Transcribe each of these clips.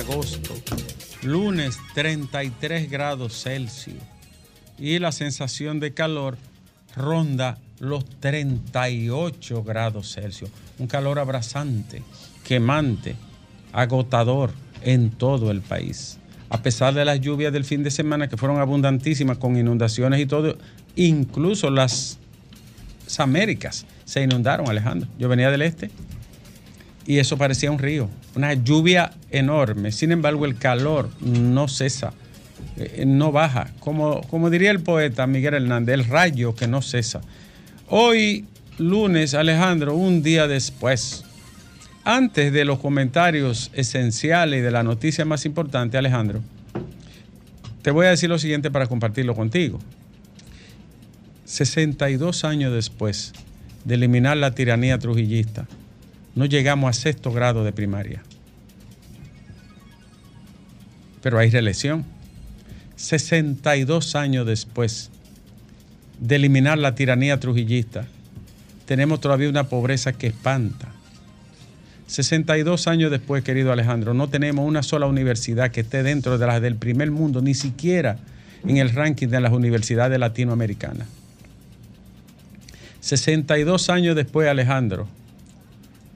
agosto, lunes 33 grados Celsius y la sensación de calor ronda los 38 grados Celsius. Un calor abrasante, quemante, agotador en todo el país. A pesar de las lluvias del fin de semana que fueron abundantísimas con inundaciones y todo, incluso las Américas se inundaron, Alejandro. Yo venía del este y eso parecía un río, una lluvia enorme. Sin embargo, el calor no cesa, eh, no baja. Como, como diría el poeta Miguel Hernández, el rayo que no cesa. Hoy, lunes, Alejandro, un día después, antes de los comentarios esenciales y de la noticia más importante, Alejandro, te voy a decir lo siguiente para compartirlo contigo. 62 años después de eliminar la tiranía trujillista, no llegamos a sexto grado de primaria. Pero hay reelección. 62 años después de eliminar la tiranía trujillista, tenemos todavía una pobreza que espanta. 62 años después, querido Alejandro, no tenemos una sola universidad que esté dentro de las del primer mundo, ni siquiera en el ranking de las universidades latinoamericanas. 62 años después, Alejandro,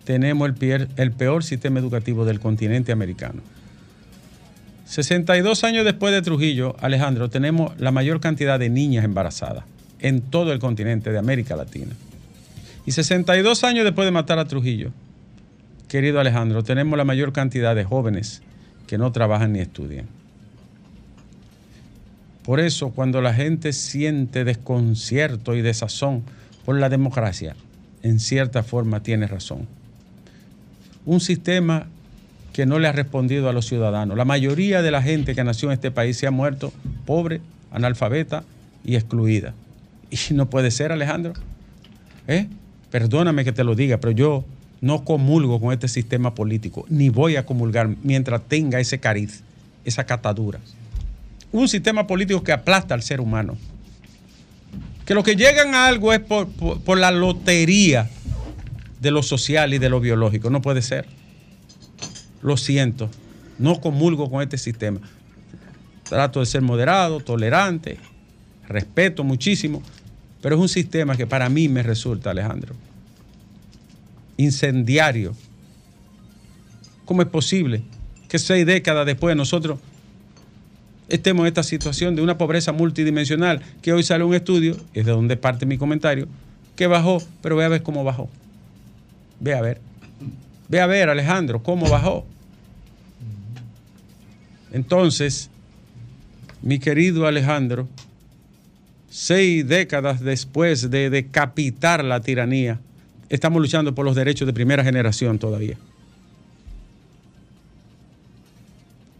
tenemos el peor sistema educativo del continente americano. 62 años después de Trujillo, Alejandro, tenemos la mayor cantidad de niñas embarazadas en todo el continente de América Latina. Y 62 años después de matar a Trujillo, querido Alejandro, tenemos la mayor cantidad de jóvenes que no trabajan ni estudian. Por eso, cuando la gente siente desconcierto y desazón por la democracia, en cierta forma tiene razón. Un sistema que no le ha respondido a los ciudadanos. La mayoría de la gente que nació en este país se ha muerto pobre, analfabeta y excluida. Y no puede ser, Alejandro. ¿Eh? Perdóname que te lo diga, pero yo no comulgo con este sistema político, ni voy a comulgar mientras tenga ese cariz, esa catadura. Un sistema político que aplasta al ser humano. Que lo que llegan a algo es por, por la lotería de lo social y de lo biológico. No puede ser. Lo siento. No comulgo con este sistema. Trato de ser moderado, tolerante, respeto muchísimo, pero es un sistema que para mí me resulta, Alejandro, incendiario. ¿Cómo es posible que seis décadas después nosotros estemos en esta situación de una pobreza multidimensional que hoy sale un estudio, es de donde parte mi comentario, que bajó, pero ve a ver cómo bajó. Ve a ver. Ve a ver, Alejandro, cómo bajó. Entonces, mi querido Alejandro, seis décadas después de decapitar la tiranía, estamos luchando por los derechos de primera generación todavía.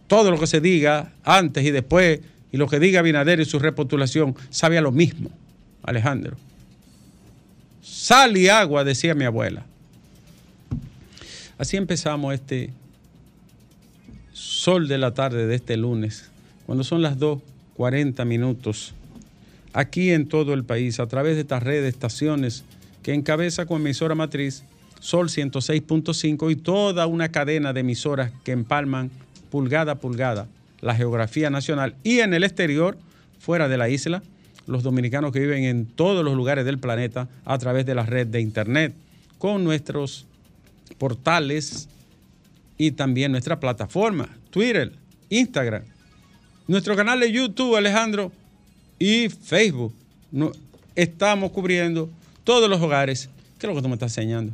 Todo lo que se diga antes y después, y lo que diga Binader y su repostulación, sabe a lo mismo, Alejandro. Sal y agua, decía mi abuela. Así empezamos este sol de la tarde de este lunes, cuando son las 2.40 minutos aquí en todo el país a través de esta red de estaciones que encabeza con emisora matriz Sol 106.5 y toda una cadena de emisoras que empalman pulgada a pulgada la geografía nacional. Y en el exterior, fuera de la isla, los dominicanos que viven en todos los lugares del planeta a través de la red de internet, con nuestros portales y también nuestra plataforma, Twitter, Instagram, nuestro canal de YouTube, Alejandro, y Facebook. Estamos cubriendo todos los hogares. ¿Qué es lo que tú me estás enseñando?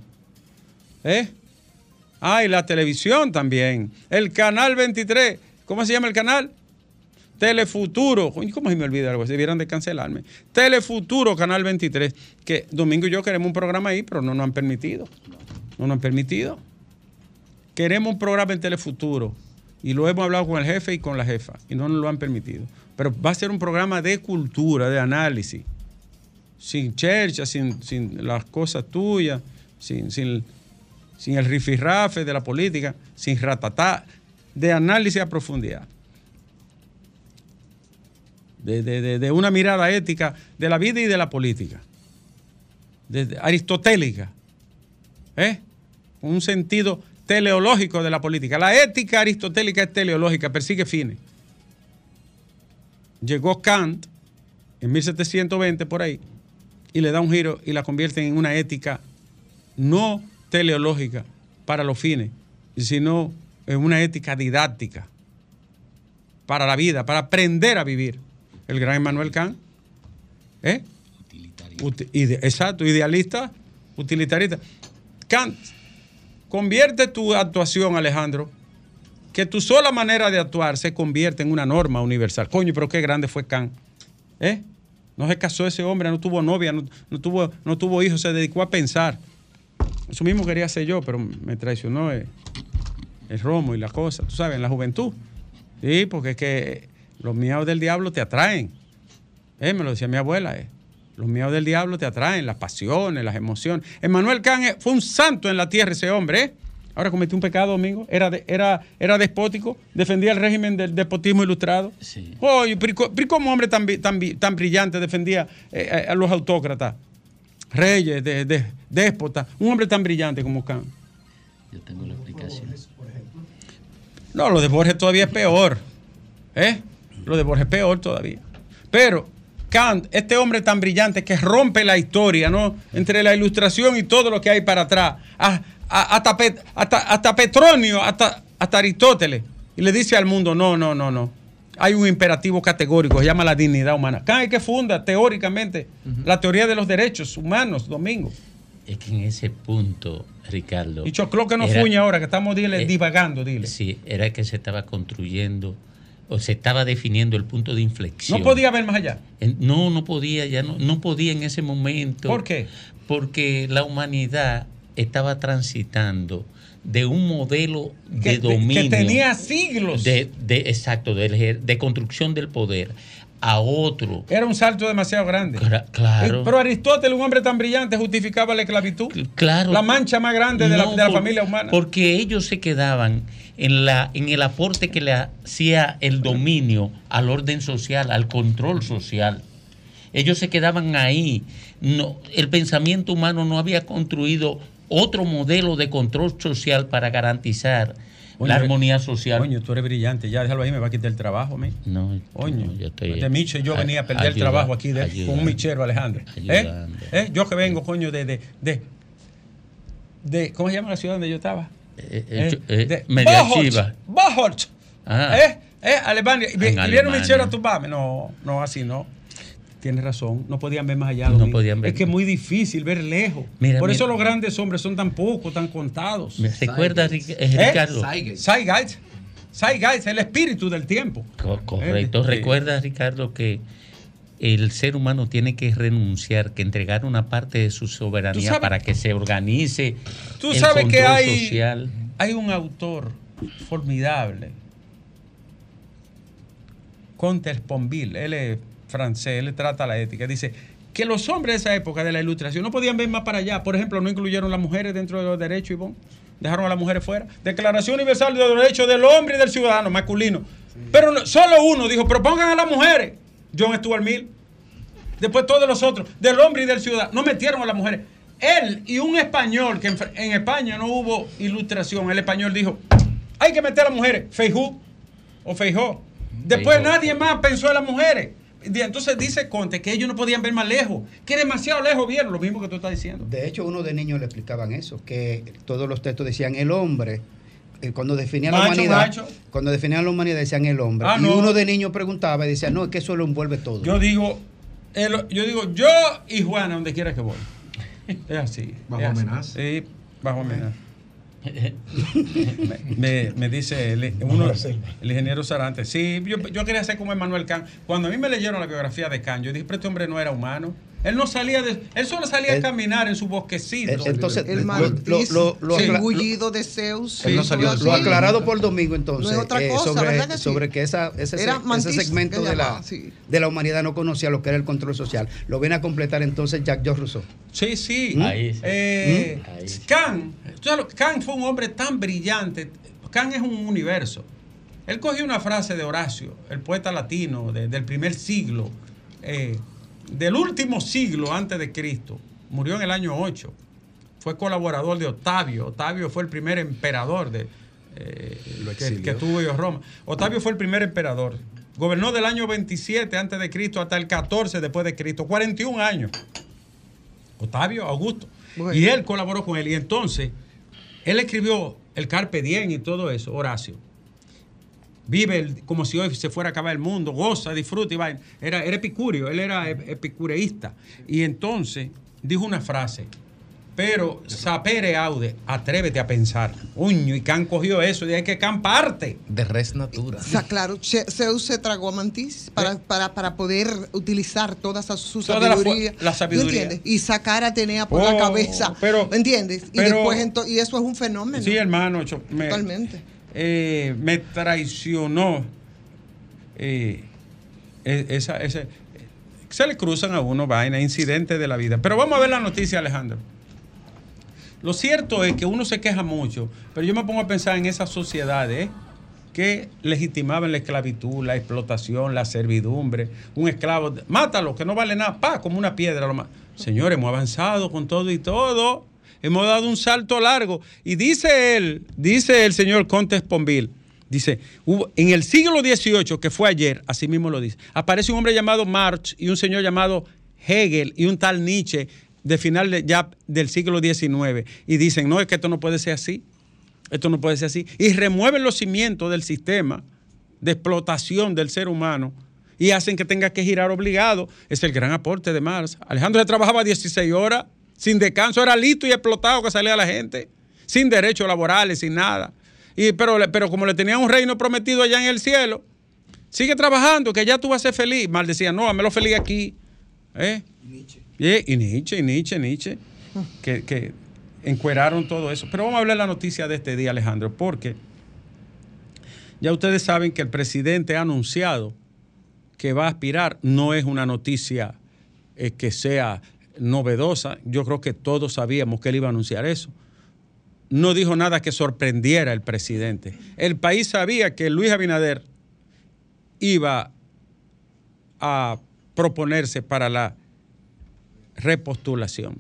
¿Eh? Ah, y la televisión también. El canal 23. ¿Cómo se llama el canal? Telefuturo. ¿Cómo se me olvida algo? Se debieran de cancelarme. Telefuturo, Canal 23. Que Domingo y yo queremos un programa ahí, pero no nos han permitido. No nos han permitido. Queremos un programa en Telefuturo. Y lo hemos hablado con el jefe y con la jefa. Y no nos lo han permitido pero va a ser un programa de cultura, de análisis, sin chercha, sin, las cosas tuyas, sin, sin el rifirrafe de la política, sin ratatá, de análisis a profundidad. De, una mirada ética de la vida y de la política. aristotélica. ¿Eh? Un sentido teleológico de la política. La ética aristotélica es teleológica, persigue fines. Llegó Kant en 1720 por ahí y le da un giro y la convierte en una ética no teleológica para los fines, sino en una ética didáctica para la vida, para aprender a vivir. El gran Emmanuel Kant. ¿Eh? exacto, idealista, utilitarista. Kant, convierte tu actuación, Alejandro, que tu sola manera de actuar se convierte en una norma universal. Coño, pero qué grande fue Kant. ¿Eh? No se casó ese hombre, no tuvo novia, no, tuvo, no tuvo hijos, se dedicó a pensar. Eso mismo quería hacer yo, pero me traicionó el, romo y la cosa, tú sabes, en la juventud. Sí, porque es que los miados del diablo te atraen. Eh, me lo decía mi abuela. Eh. Los miados del diablo te atraen, las pasiones, las emociones. Emmanuel Kant eh, fue un santo en la tierra ese hombre. ¿eh? Ahora cometió un pecado, Domingo. Era, era, era despótico, defendía el régimen del despotismo ilustrado. Sí. Oye, pero, ¿cómo hombre tan, tan, tan brillante defendía eh, a los autócratas? Reyes, de, déspotas. Un hombre tan brillante como Kant. Yo tengo la explicación. No, lo de Borges todavía es peor. ¿Eh? Lo de Borges es peor todavía. Pero Kant, este hombre tan brillante que rompe la historia, ¿no? Entre la ilustración y todo lo que hay para atrás. Ah, hasta, hasta, Petronio, hasta, hasta Aristóteles, y le dice al mundo, no, no, no, no. Hay un imperativo categórico, se llama la dignidad humana. Cada que funda teóricamente la teoría de los derechos humanos, Domingo. Es que en ese punto, Ricardo. Y Choclo que no fuñe ahora, que estamos dile, eh, divagando, dile. Sí, era que se estaba construyendo se estaba definiendo el punto de inflexión. ¿No podía ver más allá? no, no podía, ya no, no podía en ese momento. ¿Por qué? Porque la humanidad estaba transitando de un modelo de dominio. Que tenía siglos. De, exacto, de, de, construcción del poder a otro. Era un salto demasiado grande. claro. Pero Aristóteles, un hombre tan brillante, justificaba la esclavitud. Claro. La mancha más grande de, la, familia humana. Porque ellos se quedaban en, la, en el aporte que le hacía el dominio al orden social, al control social. Ellos se quedaban ahí. No, el pensamiento humano no había construido otro modelo de control social para garantizar la armonía social. Coño, tú eres brillante, ya déjalo ahí, me va a quitar el trabajo a mí. No, Coño, yo estoy. De Micho yo venía a perder el trabajo aquí con un michero, Alejandro. ¿Eh? ¿Eh? Yo que vengo, coño, de, de, de, de, ¿Cómo se llama la ciudad donde yo estaba? Eh, eh, eh Media Chiva. Ah. ¿Eh? ¿Eh? Alemania. Y, un michero a tumbarme. No, no, así no. Tienes razón, no podían ver más allá. No podían ver. Es que es muy difícil ver lejos. Por eso los grandes hombres son tan pocos, tan contados. ¿Me recuerdas, Ricardo? Zeitgeist, el espíritu del tiempo. correcto. ¿Recuerdas, Ricardo, que el ser humano tiene que renunciar, que entregar una parte de su soberanía para que se organice tú sabes que hay, social? Hay un autor formidable, Conter Sponville, él es francés, le trata la ética, dice que los hombres de esa época de la ilustración no podían ver más para allá. Por ejemplo, no incluyeron las mujeres dentro de los derechos, Ivonne. Dejaron a las mujeres fuera. Declaración Universal de los Derechos del Hombre y del Ciudadano masculino. Pero solo uno dijo, propongan a las mujeres. John Stuart Mill. Después todos los otros, del hombre y del ciudadano. No metieron a las mujeres. Él y un español, que en, España no hubo ilustración, el español dijo, hay que meter a las mujeres. Feijó o Feijó. Después nadie más pensó en las mujeres. Entonces dice Conte que ellos no podían ver más lejos, que demasiado lejos vieron, lo mismo que tú estás diciendo. De hecho, uno de niños le explicaban eso, que todos los textos decían el hombre, cuando definían la humanidad, cuando definían la humanidad decían el hombre. Ah, y uno de niños preguntaba y decía, no, es que eso lo envuelve todo. Yo digo, yo digo, yo y Juana, donde quiera que voy. Es así. Bajo amenaza. Sí, bajo amenaza me, dice el, ingeniero Sarante, sí, yo, quería ser como Emmanuel Kant. Cuando a mí me leyeron la biografía de Kant, yo dije, pero este hombre no era humano. Él no salía de. Él solo salía a caminar en su bosquecito. Entonces, el lo, lo, de Zeus. Lo aclarado por domingo, entonces. Eh, sobre, sobre que ese, segmento de la, de la humanidad no conocía lo que era el control social. Lo viene a completar entonces Jack George Rousseau. Sí, sí. ¿Mm? Eh, ¿Mm? Kant, Kant fue un hombre tan brillante. Kant es un universo. Él cogió una frase de Horacio, el poeta latino del primer siglo. Eh, del último siglo antes de Cristo, murió en el año 8, fue colaborador de Octavio, Octavio fue el primer emperador de, eh, que, tuvo Roma. Octavio fue el primer emperador, gobernó del año 27 antes de Cristo hasta el 14 después de Cristo, 41 años. Octavio Augusto. Y él colaboró con él. Y entonces, él escribió el Carpe Diem y todo eso, Horacio vive como si hoy se fuera a acabar el mundo, goza, disfruta y va. Era, era epicurio, él era epicureísta. Y entonces dijo una frase, pero sapere aude, atrévete a pensar. Uño, y Can cogió eso, y hay que Can parte. De res natura. O sea, claro, Zeus se tragó a Mantis para, para, poder utilizar toda su sabiduría. La, sabiduría. ¿Entiendes? Y sacar a Atenea por la oh, cabeza. Pero, ¿Entiendes? Y después y eso es un fenómeno. Sí, hermano. Totalmente. Eh, me traicionó. Eh, e, esa, se le cruzan a uno vaina, incidentes de la vida. Pero vamos a ver la noticia, Alejandro. Lo cierto es que uno se queja mucho, pero yo me pongo a pensar en esas sociedades que legitimaban la esclavitud, la explotación, la servidumbre. Un esclavo, mátalo, que no vale nada, pa, como una piedra. Señores, hemos avanzado con todo y todo hemos dado un salto largo. Y dice él, dice el señor Contes Ponville, dice, en el siglo XVIII, que fue ayer, así mismo lo dice, aparece un hombre llamado Marx y un señor llamado Hegel y un tal Nietzsche de final ya del siglo XIX y dicen, no, es que esto no puede ser así, esto no puede ser así, y remueven los cimientos del sistema de explotación del ser humano y hacen que tenga que girar obligado. Es el gran aporte de Marx. Alejandro trabajaba 16 horas sin descanso, era listo y explotado que salía la gente, sin derechos laborales, sin nada. Y, pero, pero como le tenía un reino prometido allá en el cielo, sigue trabajando, que ya tú vas a ser feliz. Mal decía, no, lo feliz aquí. ¿Eh? Y Nietzsche. Y, Nietzsche, y Nietzsche, Nietzsche, que, que encueraron todo eso. Pero vamos a hablar de la noticia de este día, Alejandro, porque ya ustedes saben que el presidente ha anunciado que va a aspirar. No es una noticia eh, que sea novedosa. Yo creo que todos sabíamos que él iba a anunciar eso. No dijo nada que sorprendiera al presidente. El país sabía que Luis Abinader iba a proponerse para la repostulación.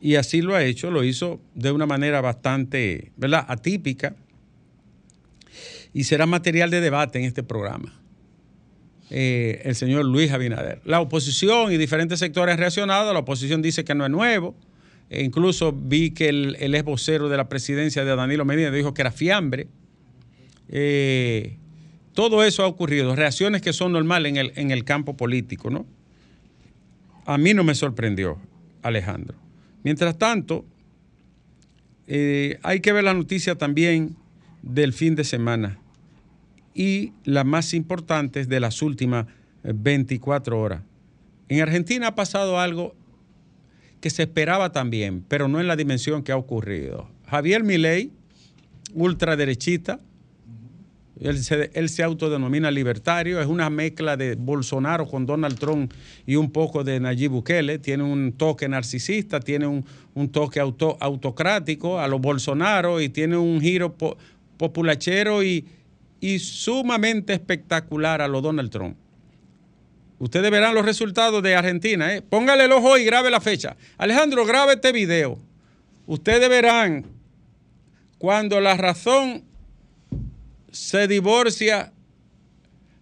Y así lo ha hecho, lo hizo de una manera bastante, ¿verdad?, atípica. Y será material de debate en este programa. Eh, el señor Luis Abinader. La oposición y diferentes sectores han reaccionado. La oposición dice que no es nuevo. E incluso vi que el, el ex vocero de la presidencia de Danilo Medina dijo que era fiambre. Eh, todo eso ha ocurrido, reacciones que son normales en el, en el campo político, ¿no? A mí no me sorprendió, Alejandro. Mientras tanto, eh, hay que ver la noticia también del fin de semana y las más importantes de las últimas 24 eh, horas. En Argentina ha pasado algo que se esperaba también, pero no en la dimensión que ha ocurrido. Javier Milei, ultraderechista, él se, él se, autodenomina libertario, es una mezcla de Bolsonaro con Donald Trump y un poco de Nayib Bukele, tiene un toque narcisista, tiene un, toque auto, autocrático a los Bolsonaro y tiene un giro populachero y, y sumamente espectacular a lo Donald Trump. Ustedes verán los resultados de Argentina. ¿eh? Póngale el ojo y grabe la fecha. Alejandro, grabe este video. Ustedes verán cuando la razón se divorcia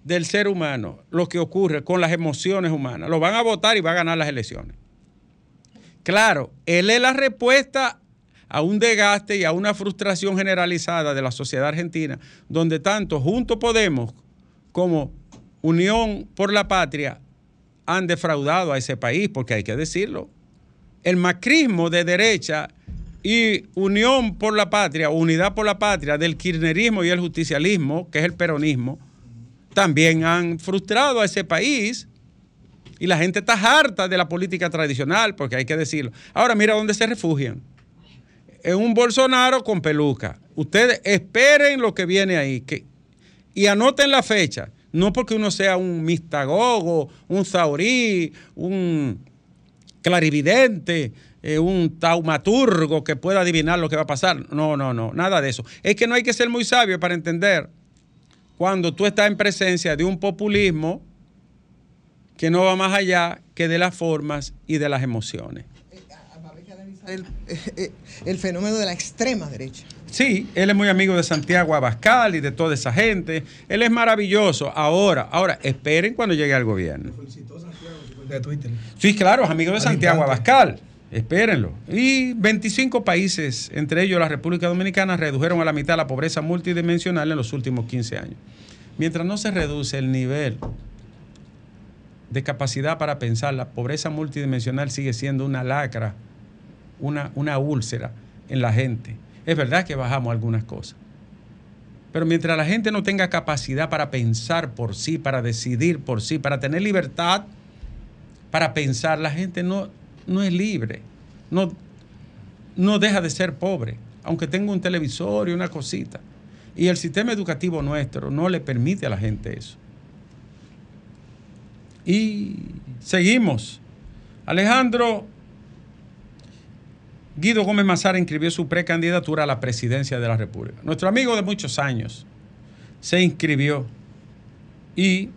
del ser humano, lo que ocurre con las emociones humanas. Lo van a votar y va a ganar las elecciones. Claro, él es la respuesta a un desgaste y a una frustración generalizada de la sociedad argentina, donde tanto Junto Podemos como Unión por la Patria han defraudado a ese país, porque hay que decirlo. El macrismo de derecha y Unión por la Patria, Unidad por la Patria, del kirchnerismo y el justicialismo, que es el peronismo, también han frustrado a ese país Y la gente está harta de la política tradicional, porque hay que decirlo. Ahora mira dónde se refugian. En un Bolsonaro con peluca. Ustedes esperen lo que viene ahí que, y anoten la fecha. No porque uno sea un mistagogo, un zaurí, un clarividente, eh, un taumaturgo que pueda adivinar lo que va a pasar. No, no, no, nada de eso. Es que no hay que ser muy sabio para entender cuando tú estás en presencia de un populismo que no va más allá que de las formas y de las emociones. El, eh, el, fenómeno de la extrema derecha. Sí, él es muy amigo de Santiago Abascal y de toda esa gente. Él es maravilloso. Ahora, ahora, esperen cuando llegue al gobierno. Sí, claro, es amigo de Santiago Abascal. Espérenlo. Y 25 países, entre ellos la República Dominicana, redujeron a la mitad la pobreza multidimensional en los últimos 15 años. Mientras no se reduce el nivel de capacidad para pensar, la pobreza multidimensional sigue siendo una lacra, una, una úlcera en la gente. Es verdad que bajamos algunas cosas. Pero mientras la gente no tenga capacidad para pensar por sí, para decidir por sí, para tener libertad para pensar, la gente no, no es libre, no, no deja de ser pobre, aunque tenga un televisor y una cosita. Y el sistema educativo nuestro no le permite a la gente eso. Y seguimos. Alejandro Guido Gómez Mazara inscribió su precandidatura a la presidencia de la República. Nuestro amigo de muchos años se inscribió y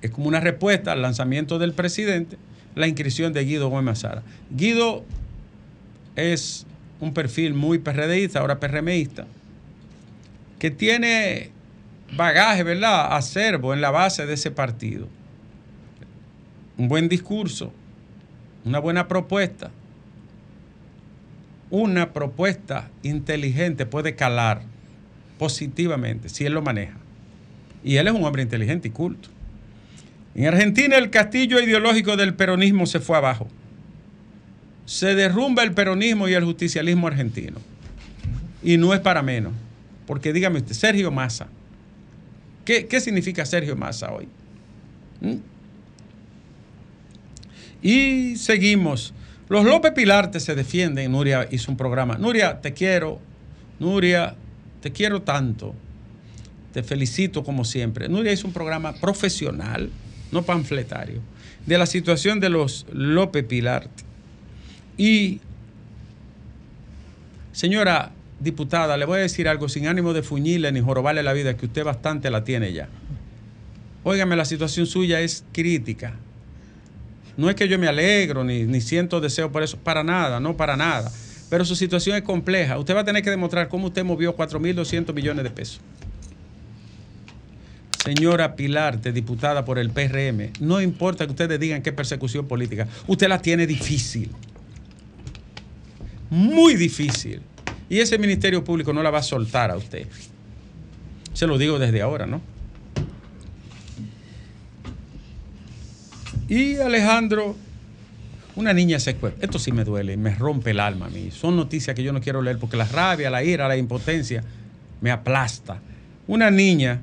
es como una respuesta al lanzamiento del presidente la inscripción de Guido Gómez Mazara. Guido es un perfil muy PRDista, ahora PRMista, que tiene bagaje, ¿verdad?, acervo en la base de ese partido. Un buen discurso, una buena propuesta, una propuesta inteligente puede calar positivamente si él lo maneja. Y él es un hombre inteligente y culto. En Argentina el castillo ideológico del peronismo se fue abajo. Se derrumba el peronismo y el justicialismo argentino. Y no es para menos. Porque dígame usted, Sergio Massa. ¿Qué, significa Sergio Massa hoy? ¿Mm? Y seguimos. Los López Pilarte se defienden. Nuria hizo un programa. Nuria, te quiero. Nuria, te quiero tanto. Te felicito como siempre. Nuria hizo un programa profesional no panfletario, de la situación de los López Pilar. Y, señora diputada, le voy a decir algo sin ánimo de fuñirle ni jorobarle la vida, que usted bastante la tiene ya. Óigame, la situación suya es crítica. No es que yo me alegro ni, ni siento deseo por eso, para nada, no para nada. Pero su situación es compleja. Usted va a tener que demostrar cómo usted movió 4.200 millones de pesos señora Pilarte, diputada por el PRM, no importa que ustedes digan es persecución política, usted la tiene difícil. Muy difícil. Y ese Ministerio Público no la va a soltar a usted. Se lo digo desde ahora, ¿no? Y Alejandro, una niña secuestrada. Esto sí me duele, me rompe el alma a mí. Son noticias que yo no quiero leer porque la rabia, la ira, la impotencia me aplasta. Una niña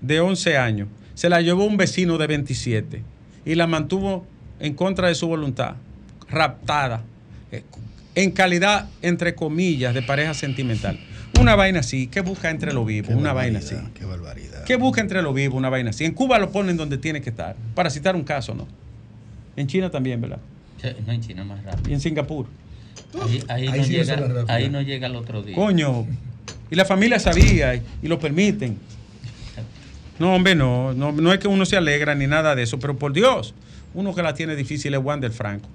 de 11 años se la llevó un vecino de 27 y la mantuvo en contra de su voluntad, raptada, eh, en calidad, entre comillas, de pareja sentimental. Una vaina así, ¿qué busca entre los vivos? una vaina así. Qué barbaridad. ¿Qué busca entre los vivos? Una vaina así. En Cuba lo ponen donde tiene que estar, para citar un caso, ¿no? En China también, ¿verdad? no, en China más rápido. Y en Singapur. Ahí, no, llega, ahí no llega el otro día. Coño. Y la familia sabía y lo permiten. No, hombre, no, no, es que uno se alegra ni nada de eso, pero por Dios, uno que la tiene difícil es Wander Franco.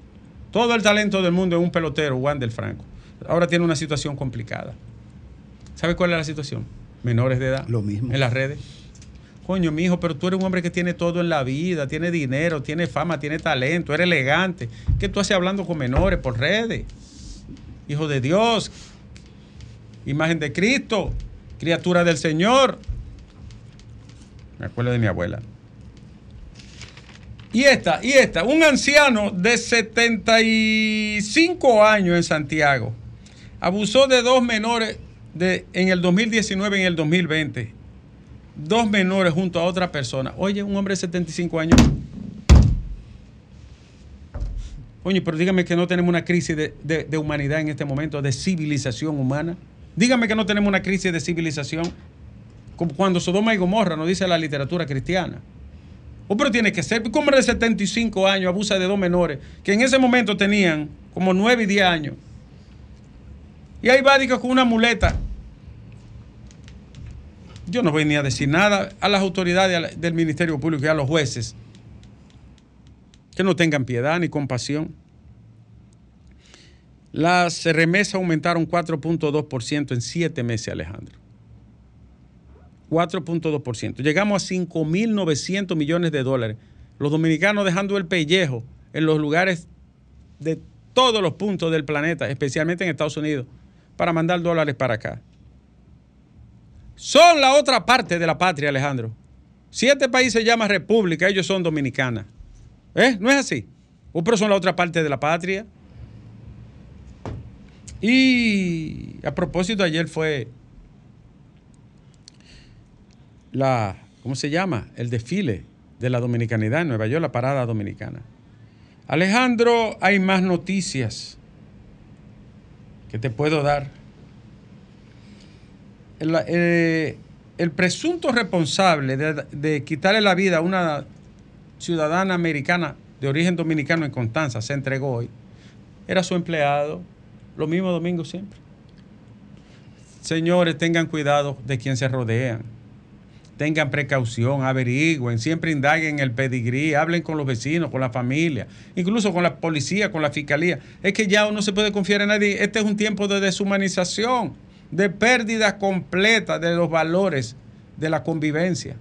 Todo el talento del mundo es un pelotero, Wander Franco. Ahora tiene una situación complicada. ¿Sabe cuál es la situación? Menores de edad. Lo mismo. En las redes. Coño, mi hijo, pero tú eres un hombre que tiene todo en la vida, tiene dinero, tiene fama, tiene talento, eres elegante. ¿Qué tú haces hablando con menores por redes? Hijo de Dios, imagen de Cristo, criatura del Señor. Me acuerdo de mi abuela. Y esta, y esta, un anciano de 75 años en Santiago abusó de dos menores en el 2019 y en el 2020. Dos menores junto a otra persona. Oye, un hombre de 75 años Oye, pero dígame que no tenemos una crisis de, humanidad en este momento, de civilización humana. Dígame que no tenemos una crisis de civilización, como cuando Sodoma y Gomorra nos dice la literatura cristiana. O oh, pero tiene que ser, un hombre de 75 años abusa de dos menores, que en ese momento tenían como 9 y 10 años. Y ahí va con una muleta. Yo no ni a decir nada a las autoridades del Ministerio Público y a los jueces que no tengan piedad ni compasión. Las remesas aumentaron 4.2% en siete meses, Alejandro. 4.2%. Llegamos a 5.900 millones de dólares. Los dominicanos dejando el pellejo en los lugares de todos los puntos del planeta, especialmente en Estados Unidos, para mandar dólares para acá. Son la otra parte de la patria, Alejandro. Siete países se llama república, ellos son dominicanas. ¿Eh? ¿No es así? O pero son la otra parte de la patria. Y a propósito, ayer fue la, ¿cómo se llama? El desfile de la dominicanidad en Nueva York, la parada dominicana. Alejandro, hay más noticias que te puedo dar. El, eh, presunto responsable de, de quitarle la vida a una ciudadana americana de origen dominicano en Constanza se entregó hoy. Era su empleado, lo mismo domingo siempre. Señores, tengan cuidado de quien se rodean. Tengan precaución, averigüen, siempre indaguen el pedigrí, hablen con los vecinos, con la familia, incluso con la policía, con la fiscalía. Es que ya uno se puede confiar en nadie. Este es un tiempo de deshumanización, de pérdida completa de los valores de la convivencia.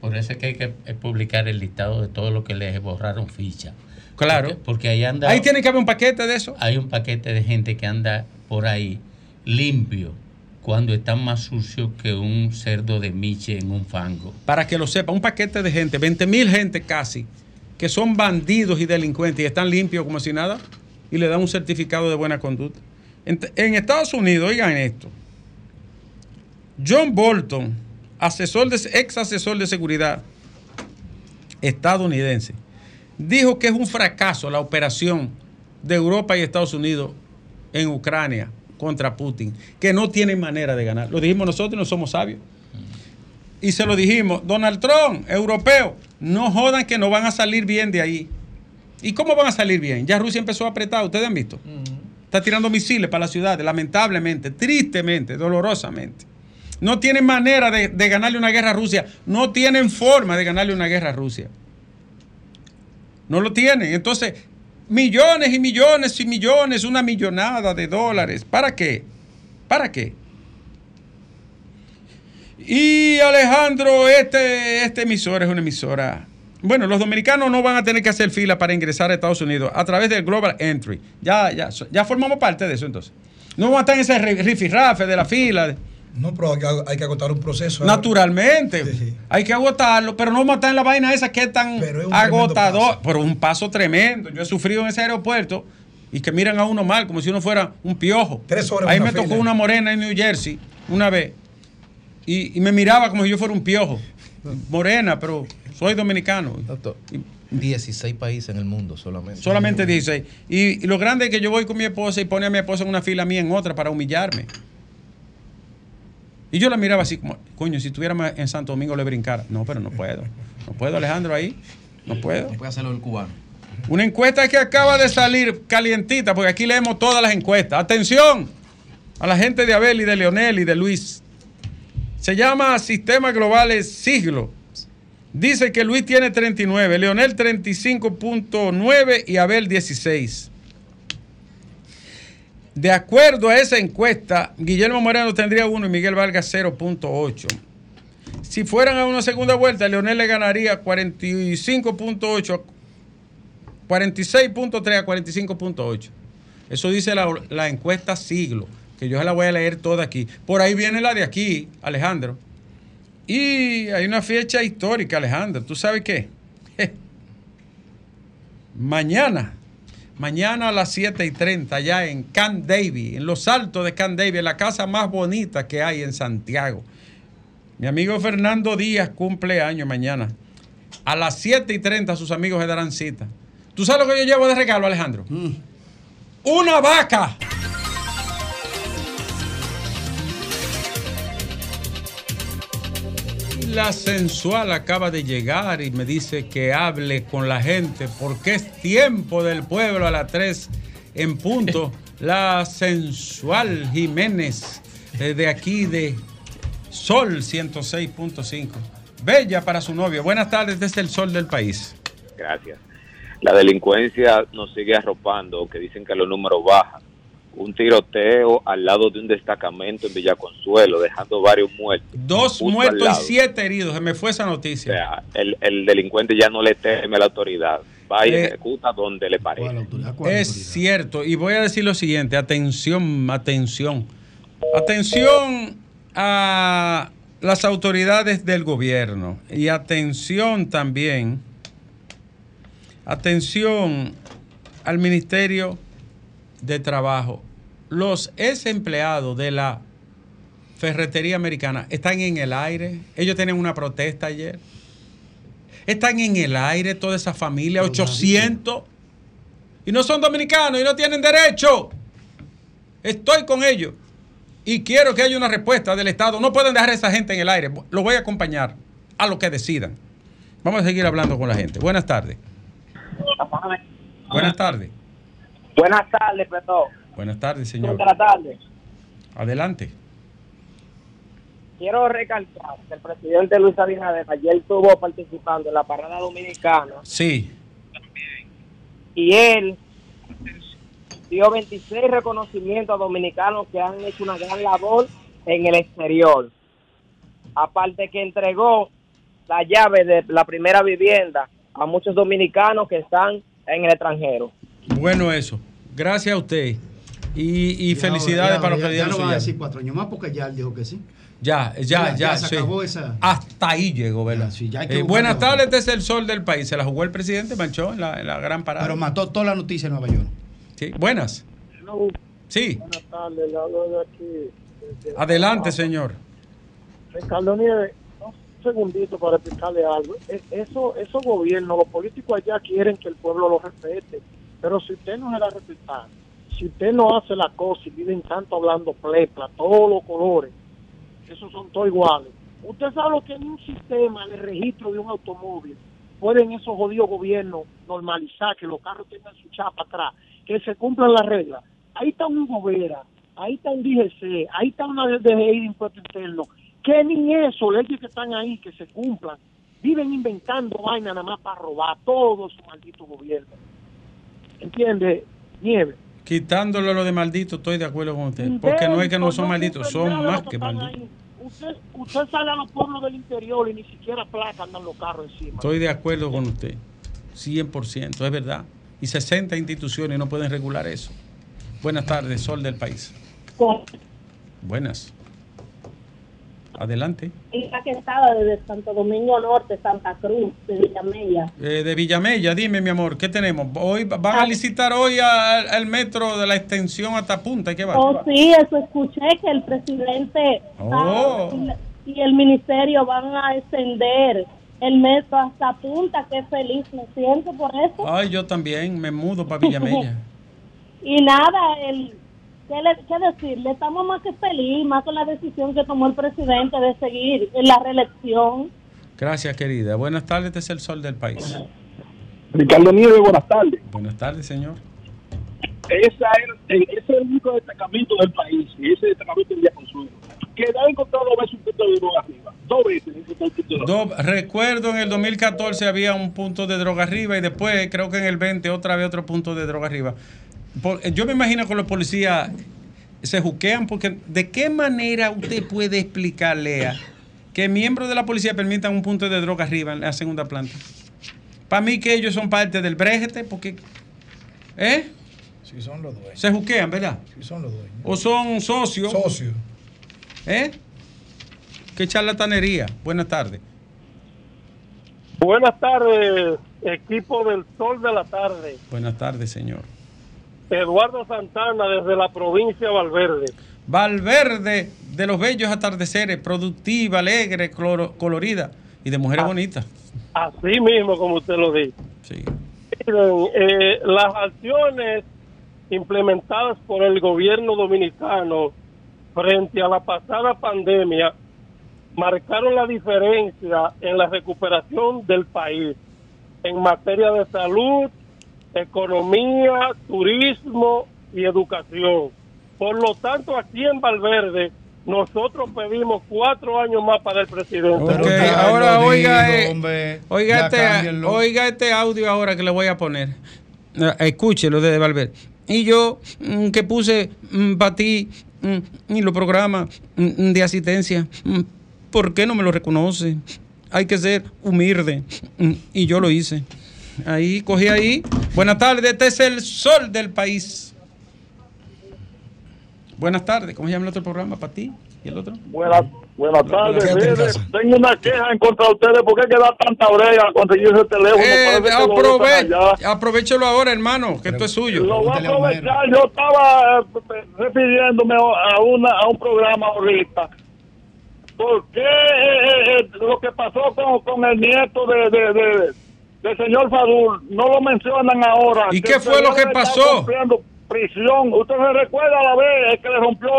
Por eso es que hay que publicar el listado de todo lo que les borraron ficha. Claro. Porque, ahí anda. Ahí tiene que haber un paquete de eso. Hay un paquete de gente que anda por ahí limpio cuando está más sucio que un cerdo de miche en un fango. Para que lo sepa, un paquete de gente, 20 mil gente casi, que son bandidos y delincuentes y están limpios como si nada y le dan un certificado de buena conducta. En, Estados Unidos, oigan esto, John Bolton, asesor de, ex asesor de seguridad estadounidense, dijo que es un fracaso la operación de Europa y Estados Unidos en Ucrania contra Putin, que no tiene manera de ganar. Lo dijimos nosotros, no somos sabios. Y se lo dijimos, Donald Trump, europeo, no jodan que no van a salir bien de ahí. ¿Y cómo van a salir bien? Ya Rusia empezó a apretar, ustedes han visto. Está tirando misiles para la ciudad, lamentablemente, tristemente, dolorosamente. No tienen manera de, ganarle una guerra a Rusia. No tienen forma de ganarle una guerra a Rusia. No lo tienen. Entonces, millones y millones y millones, una millonada de dólares. ¿Para qué? ¿Para qué? Y Alejandro, este, este emisor es una emisora. Bueno, los dominicanos no van a tener que hacer fila para ingresar a Estados Unidos a través del Global Entry. Ya, ya, ya formamos parte de eso entonces. No vamos a estar en ese rifirrafe de la fila. No, pero hay que, agotar un proceso. Naturalmente. Hay que agotarlo, pero no matar en la vaina esa que es tan agotador. Pero un paso tremendo. Yo he sufrido en ese aeropuerto y que miran a uno mal, como si uno fuera un piojo. Tres horas. Ahí me tocó una morena en New Jersey una vez y, me miraba como si yo fuera un piojo. Morena, pero soy dominicano. Doctor. 16 países en el mundo solamente. Solamente 16. Y, y, lo grande es que yo voy con mi esposa y pone a mi esposa en una fila, a mí en otra para humillarme. Y yo la miraba así como, coño, si estuviera en Santo Domingo le brincara. No, pero no puedo. No puedo, Alejandro, ahí. No puedo. No puede hacerlo el cubano. Una encuesta que acaba de salir calientita, porque aquí leemos todas las encuestas. Atención a la gente de Abel y de Leonel y de Luis. Se llama Sistema Globales Siglo. Dice que Luis tiene 39, Leonel 35.9 y Abel 16. De acuerdo a esa encuesta, Guillermo Moreno tendría 1 y Miguel Vargas 0.8. Si fueran a una segunda vuelta, Leonel le ganaría 45.8, 46.3 a 45.8. Eso dice la, encuesta siglo, que yo se la voy a leer toda aquí. Por ahí viene la de aquí, Alejandro. Y hay una fecha histórica, Alejandro. ¿Tú sabes qué? Mañana Mañana a las 7 y 30, allá en Camp David, en los altos de Camp David, la casa más bonita que hay en Santiago. Mi amigo Fernando Díaz cumple año mañana. A las 7 y 30 sus amigos se darán cita. ¿Tú sabes lo que yo llevo de regalo, Alejandro? Mm. Una vaca. La sensual acaba de llegar y me dice que hable con la gente porque es tiempo del pueblo a las 3 en punto. La sensual Jiménez desde aquí de Sol 106.5. Bella para su novio. Buenas tardes desde el sol del país. Gracias. La delincuencia nos sigue arropando, que dicen que los números bajan. Un tiroteo al lado de un destacamento en Villaconsuelo, dejando varios muertos. Dos muertos y siete heridos. Se me fue esa O noticia. sea, el, el delincuente ya no le teme a la autoridad. Va y Eh, ejecuta donde le parece. Es cierto. Y voy a decir lo siguiente. Atención, atención. Atención a las autoridades del gobierno. Y atención también. Atención al Ministerio de Trabajo. Los ex empleados de la ferretería americana están en el aire. Ellos tienen una protesta ayer. Están en el aire toda esa familia, 800. Y no son dominicanos y no tienen derecho. Estoy con ellos. Y quiero que haya una respuesta del Estado. No pueden dejar a esa gente en el aire. Lo voy a acompañar a lo que decidan. Vamos a seguir hablando con la gente. Buenas tardes. Buenas tardes. Buenas tardes, perdón. Buenas tardes, señor. Buenas tardes. Adelante. Quiero recalcar que el presidente Luis Abinader ayer estuvo participando en la parada dominicana Sí. y él dio 26 reconocimientos a dominicanos que han hecho una gran labor en el exterior. Aparte que entregó la llave de la primera vivienda a muchos dominicanos que están en el extranjero. Bueno, eso. Gracias a usted. Y, y Ya felicidades ahora, para ya- los que ya dieron no van a decir cuatro años más porque ya él dijo que sí. Ya, ya, Ya- ya. ya se sí. acabó esa- Hasta ahí llegó, ¿verdad? hay que Eh, buenas tardes, este es el sol del país. Se la jugó el presidente Manchó en la, en la gran parada. Pero mató toda la noticia en Nueva York. Sí. Buenas. Sí. Buenas tardes, le hablo de aquí. desde- Adelante, señor. Ricardo Nieves, un segundito para explicarle algo. E- Eso, esos gobiernos, los políticos allá quieren que el pueblo lo respete, pero si usted no se la respeta, si usted no hace la cosa y viven tanto hablando plepla, todos los colores, esos son todos iguales. Usted sabe lo que en un sistema de registro de un automóvil pueden esos jodidos gobiernos normalizar que los carros tengan su chapa atrás, que se cumplan las reglas. Ahí está un gobera, ahí está un DGC, ahí está una DGI de impuesto interno, que ni eso, leyes que están ahí, que se cumplan, viven inventando vaina nada más para robar todo su maldito gobierno. ¿Entiende? Nieve. Quitándolo lo de maldito, estoy de acuerdo con usted. Porque no es que no son malditos, son más que malditos. Usted, usted sale a los pueblos del interior y ni siquiera placa andan los carros encima. Estoy de acuerdo con usted. 100%, es verdad. Y 60 instituciones no pueden regular eso. Buenas tardes, sol del país. Buenas. Adelante. hija que estaba desde Santo Domingo Norte, Santa Cruz, de Villamella. Eh, de Villamella, dime, mi amor, ¿qué tenemos? Hoy van a licitar hoy al, metro de la extensión hasta Punta. ¿Qué va? Oh, sí, eso escuché que el presidente Oh. ah, y y el ministerio van a extender el metro hasta Punta. Qué feliz me siento por eso. Ay, yo también me mudo para Villamella. Y nada, el, ¿qué, le, ¿qué decirle? Estamos más que feliz, más con la decisión que tomó el presidente de seguir en la reelección. Gracias, querida. Buenas tardes, este es el sol del país. Ricardo Nieves, buenas tardes. Buenas tardes, señor. Esa era- eh, ese es el único destacamento del país, y ese destacamento en Consuelo, que ha encontrado dos veces un punto de droga arriba. Dos veces han encontrado un punto de droga. Do- recuerdo en el 2014 había un punto de droga arriba y después creo que en el 20 otra vez otro punto de droga arriba. Por- yo me imagino que los policías se juquean porque ¿de qué manera usted puede explicarle a que miembros de la policía permitan un punto de droga arriba en la segunda planta? Para mí que ellos son parte del brejete porque... ¿Eh? Sí, son los dueños. Se juquean, ¿verdad? Sí, son los dueños. ¿O son socios? Socios. ¿Eh? Qué charlatanería. Buenas tardes. Buenas tardes, equipo del Sol de la Tarde. Buenas tardes, señor. Eduardo Santana desde la provincia de Valverde. Valverde de los bellos atardeceres, productiva, alegre, cloro- colorida y de mujeres bonitas. Así mismo, como usted lo dice. Sí. Miren, eh, las acciones implementadas por el gobierno dominicano frente a la pasada pandemia marcaron la diferencia en la recuperación del país en materia de salud, economía, turismo y educación. Por lo tanto, aquí en Valverde, nosotros pedimos cuatro años más para el presidente. Ok, ahora oiga, eh, oiga, este, oiga este audio ahora que le voy a poner. Escúchelo desde Valverde. Y yo mm, que puse mm, para ti mm, y los programas de asistencia, ¿por qué no me lo reconoce? Hay que ser humilde. Y yo lo hice. Ahí, cogí ahí. Buenas tardes, este es el sol del país. Buenas tardes, ¿cómo se llama el otro programa para ti? ¿Y el otro? Buenas, buenas tardes. Mire, tengo una queja en contra de ustedes. ¿Por qué que da tanta brega a conseguir ese teléfono? Eh, aprove- aprovechelo ahora, hermano, que esto es suyo. Lo voy a aprovechar. Yo estaba eh, refiriéndome a, una, a un programa ahorita. ¿Por qué eh, eh, lo que pasó con, con el nieto de, de, de- del señor Fadul no lo mencionan ahora? ¿Y qué fue lo que pasó? prisión. ¿Usted se recuerda la vez que le rompió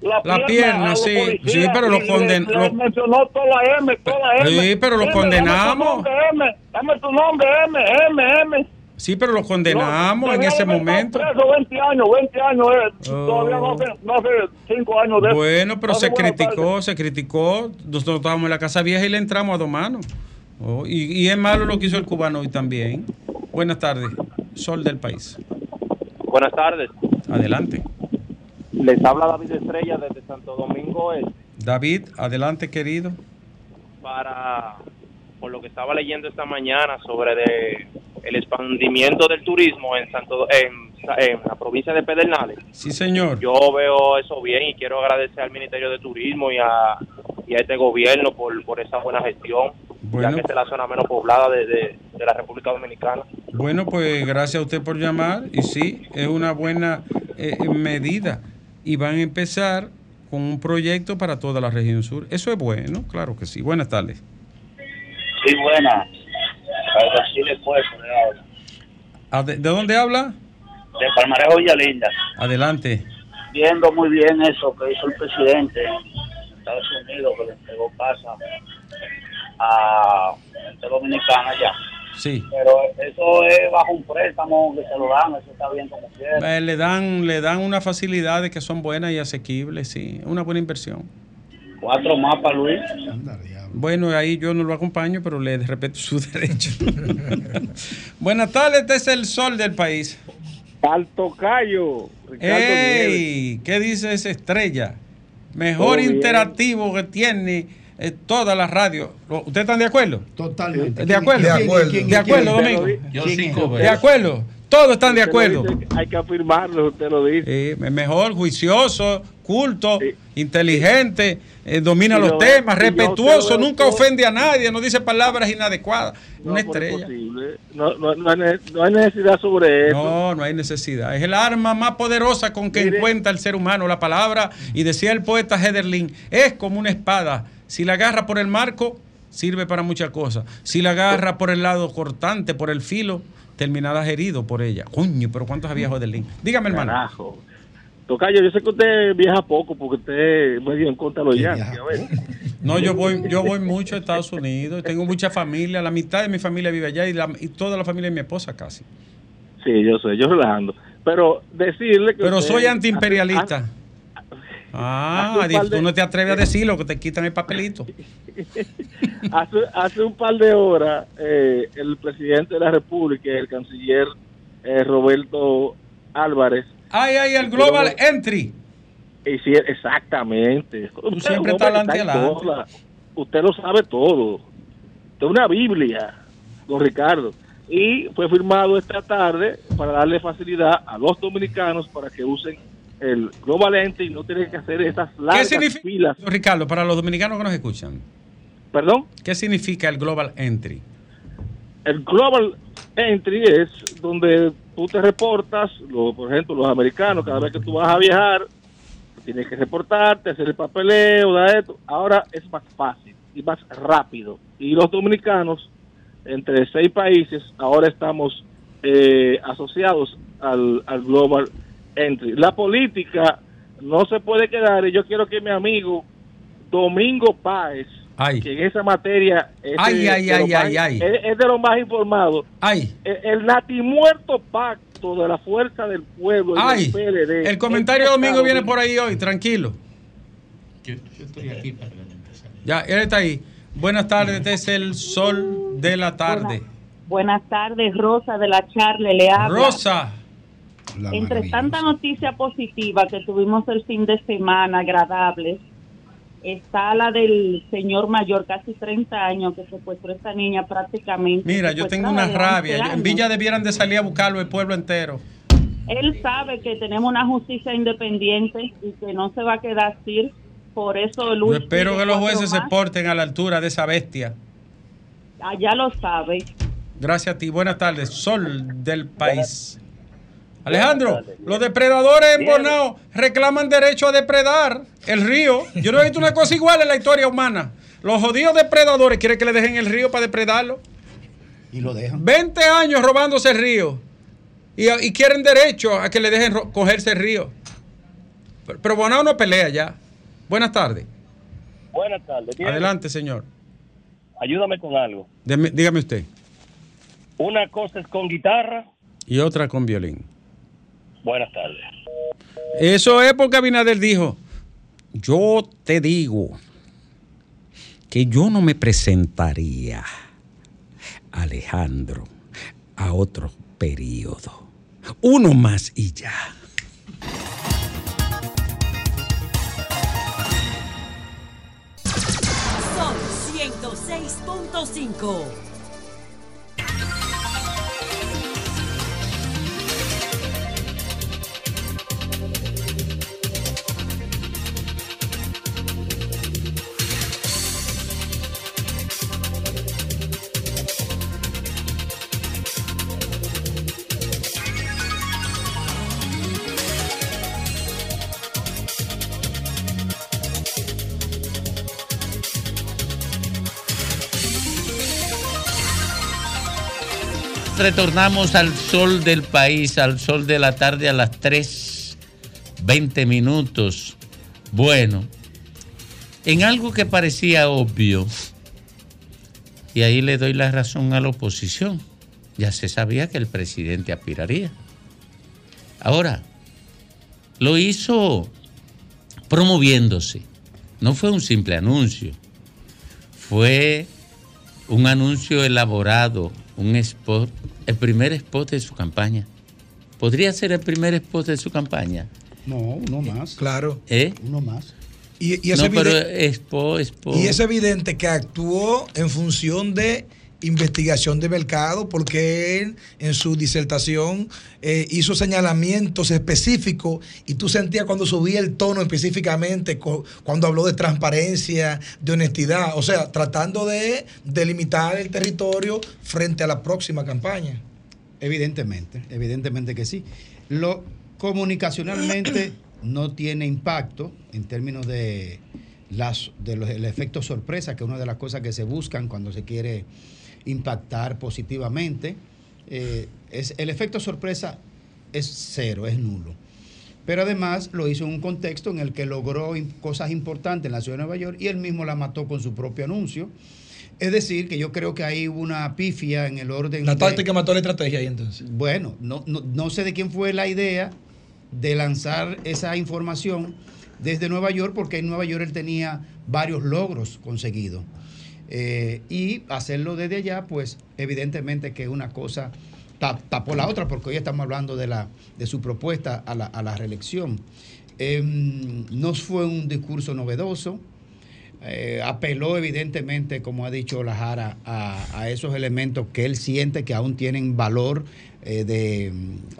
la, La pierna, a los sí, policías sí, pero lo y le- conden- le lo- mencionó toda la M, toda la M. Sí, pero lo Dime, dame tu condenamos. nombre, M, Dame tu nombre, M, M, M. Sí, pero lo condenamos en Debía ese momento. preso 20 años, 20 años, eh. Oh. todavía no hace, no hace 5 años de eso. Bueno, pero Hace se criticó, se criticó. Nosotros estábamos en la casa vieja y le entramos a dos manos. Oh, y, y es malo lo que hizo el cubano hoy también. Buenas tardes, sol del país. Buenas tardes. Adelante. Les habla David Estrella desde Santo Domingo Este David, adelante, querido. para, por lo que estaba leyendo esta mañana sobre de, el expandimiento del turismo en Santo en, en la provincia de Pedernales. Sí, señor. Yo veo eso bien y quiero agradecer al Ministerio de Turismo y a, y a este gobierno por, por esa buena gestión, Bueno. ya que es la zona menos poblada de, de- de la República Dominicana. Bueno, pues gracias a usted por llamar. Y sí, es una buena eh, medida. Y van a empezar con un proyecto para toda la región sur. Eso es bueno, claro que sí. Buenas tardes. Sí, buena. Pero sí después, ¿De, de dónde habla? De Palmarejo Villalinda. Adelante. Viendo muy bien eso que hizo el presidente en Estados Unidos, que le entregó casa a gente dominicana ya. Sí. Pero eso es bajo un préstamo que se lo dan, eso está bien como quiera. Eh, le dan le dan unas facilidades que son buenas y asequibles, sí. Es una buena inversión. Cuatro más para Luis. Bueno, ahí yo no lo acompaño, pero le respeto su derecho. Buenas tardes, este es el sol del país. Alto Cayo. ¡Ey! ¿Qué dice esa estrella? Mejor Todo bien. interactivo que tiene eh, toda la radio. ¿Lo- ¿Ustedes están de acuerdo? Totalmente. ¿De acuerdo? ¿Quién- quién- quién- ¿De acuerdo, quién- Domingo? Yo cinco ¿De veces. acuerdo? Todos están de acuerdo. Hay que afirmarlo, usted lo dice. Sí, es mejor, juicioso, culto, inteligente, eh, domina los lo- temas, respetuoso, nunca todo- ofende a nadie, no dice palabras inadecuadas. No, una es estrella. posible. No, no, no, hay, ne- no hay necesidad sobre eso. No, no hay necesidad. Es el arma más poderosa con que encuentra el ser humano. La palabra, y decía el poeta Hederlin, es como una espada. Si la agarra por el marco, sirve para muchas cosas. Si la agarra por el lado cortante, por el filo, terminarás herido por ella. Coño, pero ¿cuántos había Hederlin? Dígame, hermano. Carajo. Tocayo, yo sé que usted viaja poco porque usted es medio en contra de los yankees. A ver. No, yo voy, yo voy mucho a Estados Unidos, tengo mucha familia, la mitad de mi familia vive allá y, la- y toda la familia de mi esposa casi. Sí, yo sé, yo relajando. Pero decirle que. Pero usted soy antiimperialista. Ah, un tú de- no te atreves a decirlo, que te quitan el papelito. Hace, hace un par de horas, eh, el presidente de la República, el canciller eh, Roberto Álvarez. Ay, ay, el Global Entry. Y sí, exactamente. Usted siempre estás adelante, está. Usted lo sabe todo. Es una Biblia, don Ricardo. Y fue firmado esta tarde para darle facilidad a los dominicanos para que usen el Global Entry no tener que hacer esas ¿Qué largas significa, filas. Ricardo, para los dominicanos que nos escuchan? ¿Perdón? ¿Qué significa el Global Entry? El Global Entry es donde tú te reportas, lo- por ejemplo, los americanos, cada vez que tú vas a viajar, tienes que reportarte, hacer el papeleo, da esto. Ahora es más fácil y más rápido. Y los dominicanos, entre seis países, ahora estamos eh, asociados al, al Global Entry. La política no se puede quedar y yo quiero que mi amigo Domingo Páez, que en esa materia es, Ay, de- ay, de ay, los más- ay, ay. es- es de los más informados. Ay. El, el natimuerto pacto de la fuerza del pueblo y del PLD. el comentario de Domingo viene por ahí hoy, tranquilo. Yo, yo estoy aquí para Ya, él está ahí. Buenas tardes, este es el sol de la tarde. Buenas tardes, Rosa de la Charle, le habla. Rosa. Entre tanta noticia positiva que tuvimos el fin de semana, agradable, está la del señor mayor, casi 30 años, que secuestró a esta niña prácticamente. Mira, yo tengo una de 11 rabia. En. Villa debieran de salir a buscarlo el pueblo entero. Él sabe que tenemos una justicia independiente y que no se va a quedar así. Por eso Yo Luis espero que los jueces se porten a la altura de esa bestia. Allá lo sabe. Gracias a ti. Buenas tardes. Sol del país. Alejandro, los depredadores en Bonao reclaman derecho a depredar el río. Yo no he visto una cosa igual en la historia humana. Los jodidos depredadores quieren que le dejen el río para depredarlo. Y lo dejan. 20 años robándose el río. Y, y quieren derecho a que le dejen cogerse el río. Pero, pero Bonao no pelea ya. Buenas tardes. Buenas tardes. Adelante, señor. Ayúdame con algo. Deme- dígame usted. Una cosa es con guitarra. Y otra con violín. Buenas tardes. Eso es porque Abinader dijo, yo te digo que yo no me presentaría, Alejandro, a otro periodo. Uno más y ya. Son 106.5. Retornamos al sol del país, al sol de la tarde a las 3.20 minutos. Bueno, en algo que parecía obvio, y ahí le doy la razón a la oposición, ya se sabía que el presidente aspiraría. Ahora, lo hizo promoviéndose. No fue un simple anuncio, fue un anuncio elaborado, un spot, el primer spot de su campaña. ¿Podría ser el primer spot de su campaña? No, uno más. Claro. ¿Eh? Uno más. Y, y es no, pero eviden- expo, expo. y es evidente que actuó en función de investigación de mercado porque él en su disertación eh, hizo señalamientos específicos y tú sentías cuando subía el tono específicamente cuando habló de transparencia, de honestidad, o sea, tratando de delimitar el territorio frente a la próxima campaña. Evidentemente, evidentemente que sí. Lo comunicacionalmente no tiene impacto en términos de las de los, el efecto sorpresa, que es una de las cosas que se buscan cuando se quiere impactar positivamente. Eh, es, el efecto sorpresa es cero, es nulo. Pero además lo hizo en un contexto en el que logró cosas importantes en la ciudad de Nueva York y él mismo la mató con su propio anuncio. Es decir, que yo creo que hay una pifia en el orden. La de- táctica mató la estrategia ahí entonces. bueno, no, no, no sé de quién fue la idea de lanzar esa información desde Nueva York, porque en Nueva York él tenía varios logros conseguidos. Eh, y hacerlo desde allá, pues evidentemente que una cosa ta- tapó la otra, porque hoy estamos hablando de, la, de su propuesta a la, a la reelección. Em, no fue un discurso novedoso, eh, apeló evidentemente, como ha dicho la Jara, a, a esos elementos que él siente que aún tienen valor eh, de,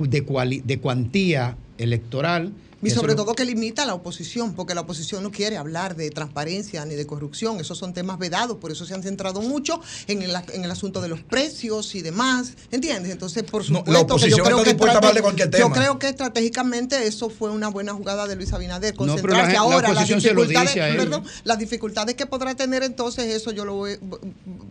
de, cuali- de cuantía electoral. Y sobre todo que limita a la oposición, porque la oposición no quiere hablar de transparencia ni de corrupción. Esos son temas vedados, por eso se han centrado mucho en el, en el asunto de los precios y demás. ¿Entiendes? Entonces, por No, supuesto la que yo oposición creo está que, de yo creo que estratégicamente eso fue una buena jugada de Luis Abinader. No, la Concentrarse gen- la ahora las oposición se lo dificultades, perdón, las dificultades que podrá tener entonces eso yo lo voy-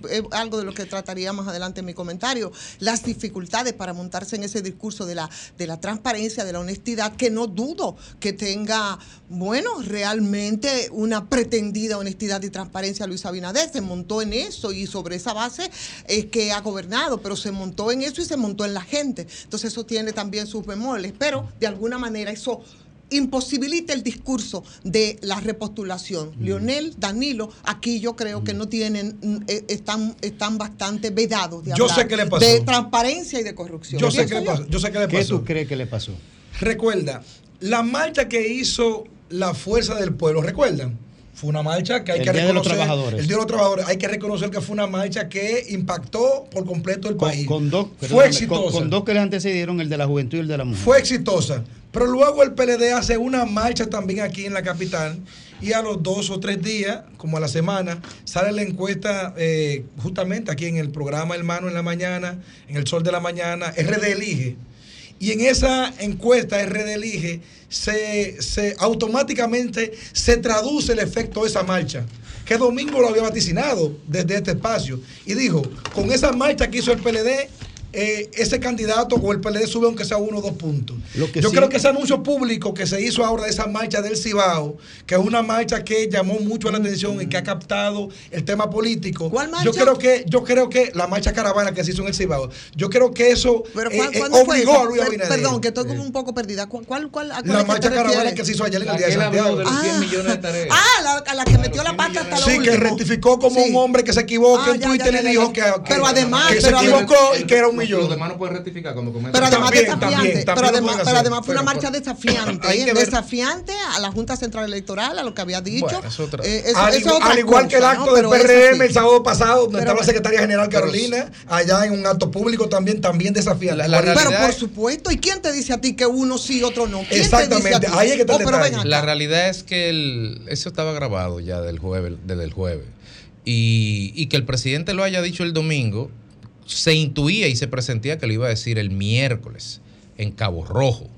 es algo de lo que trataría más adelante en mi comentario, las dificultades para montarse en ese discurso de la, de la transparencia, de la honestidad, que no dudo que tenga, bueno, realmente una pretendida honestidad y transparencia Luis Abinader. Se montó en eso y sobre esa base es que ha gobernado, pero se montó en eso y se montó en la gente. Entonces eso tiene también sus bemoles, pero de alguna manera eso imposibilita el discurso de la repostulación. Leonel, Danilo, aquí yo creo que no tienen, mm, eh, están, están bastante vedados de Yo hablar sé qué le pasó. de transparencia y de corrupción. Yo sé qué le pasó. Yo sé qué le ¿Qué pasó. tú crees que le pasó? Recuerda, la marcha que hizo la Fuerza del Pueblo, ¿recuerdan? Fue una marcha que hay El que Día de los reconocer. Trabajadores. El Día de los Trabajadores. Hay que reconocer que fue una marcha que impactó por completo el país. Con dos, fue exitosa. Con, con dos que le antecedieron, el de la juventud y el de la mujer. Fue exitosa. Pero luego el PLD hace una marcha también aquí en la capital y a los dos o tres días, como a la semana, sale la encuesta eh, justamente aquí en el programa Hermano en la mañana, en el Sol de la Mañana, RD Elige. Y en esa encuesta RD Elige se, se automáticamente se traduce el efecto de esa marcha. Que Domingo lo había vaticinado desde este espacio. Y dijo, con esa marcha que hizo el PLD, eh, ese candidato o el PLD sube aunque sea uno o dos puntos. Lo que Yo sí- creo que ese anuncio público que se hizo ahora de esa marcha del Cibao, que es una marcha que llamó mucho la atención y que ha captado el tema político. ¿Cuál marcha? Yo creo que, yo creo que la marcha caravana que se hizo en el Cibao, yo creo que eso Pero eh, ¿cuál- eh, fue obligó esa? a Luis Abinader. Perdón, que estoy como un poco perdida. ¿Cuál, cuál, cuál- a La marcha caravana que se hizo ayer en La el día de Santiago. de los 100 millones de tareas. Ah, la, a la que metió la pata hasta lo Sí, que rectificó como Sí. un hombre que se equivoca Ah, en ya, Twitter ya, y ya, dijo ya. que, Pero además- que se equivocó y que era un Los millón. demás no pueden rectificar cuando cometen Pero además También, desafiante, también, pero, también además, pero además fue una marcha desafiante, ¿eh? que ver- desafiante a la Junta Central Electoral, a lo que había dicho. Bueno, es otra- Eh, eso- al, igual- otra al igual que el acto ¿no? del PRM el sábado pasado, donde Pero estaba la secretaria general Carolina, allá en un acto público también, también desafiante. La- la Pero por es- supuesto, ¿y quién te dice a ti que uno sí, otro no? ¿Quién Exactamente, te dice a ti? ahí es que está Oh. La realidad es que el- eso estaba grabado ya del jueves, desde el jueves. Y, y que el presidente lo haya dicho el domingo, se intuía y se presentía que lo iba a decir el miércoles en Cabo Rojo.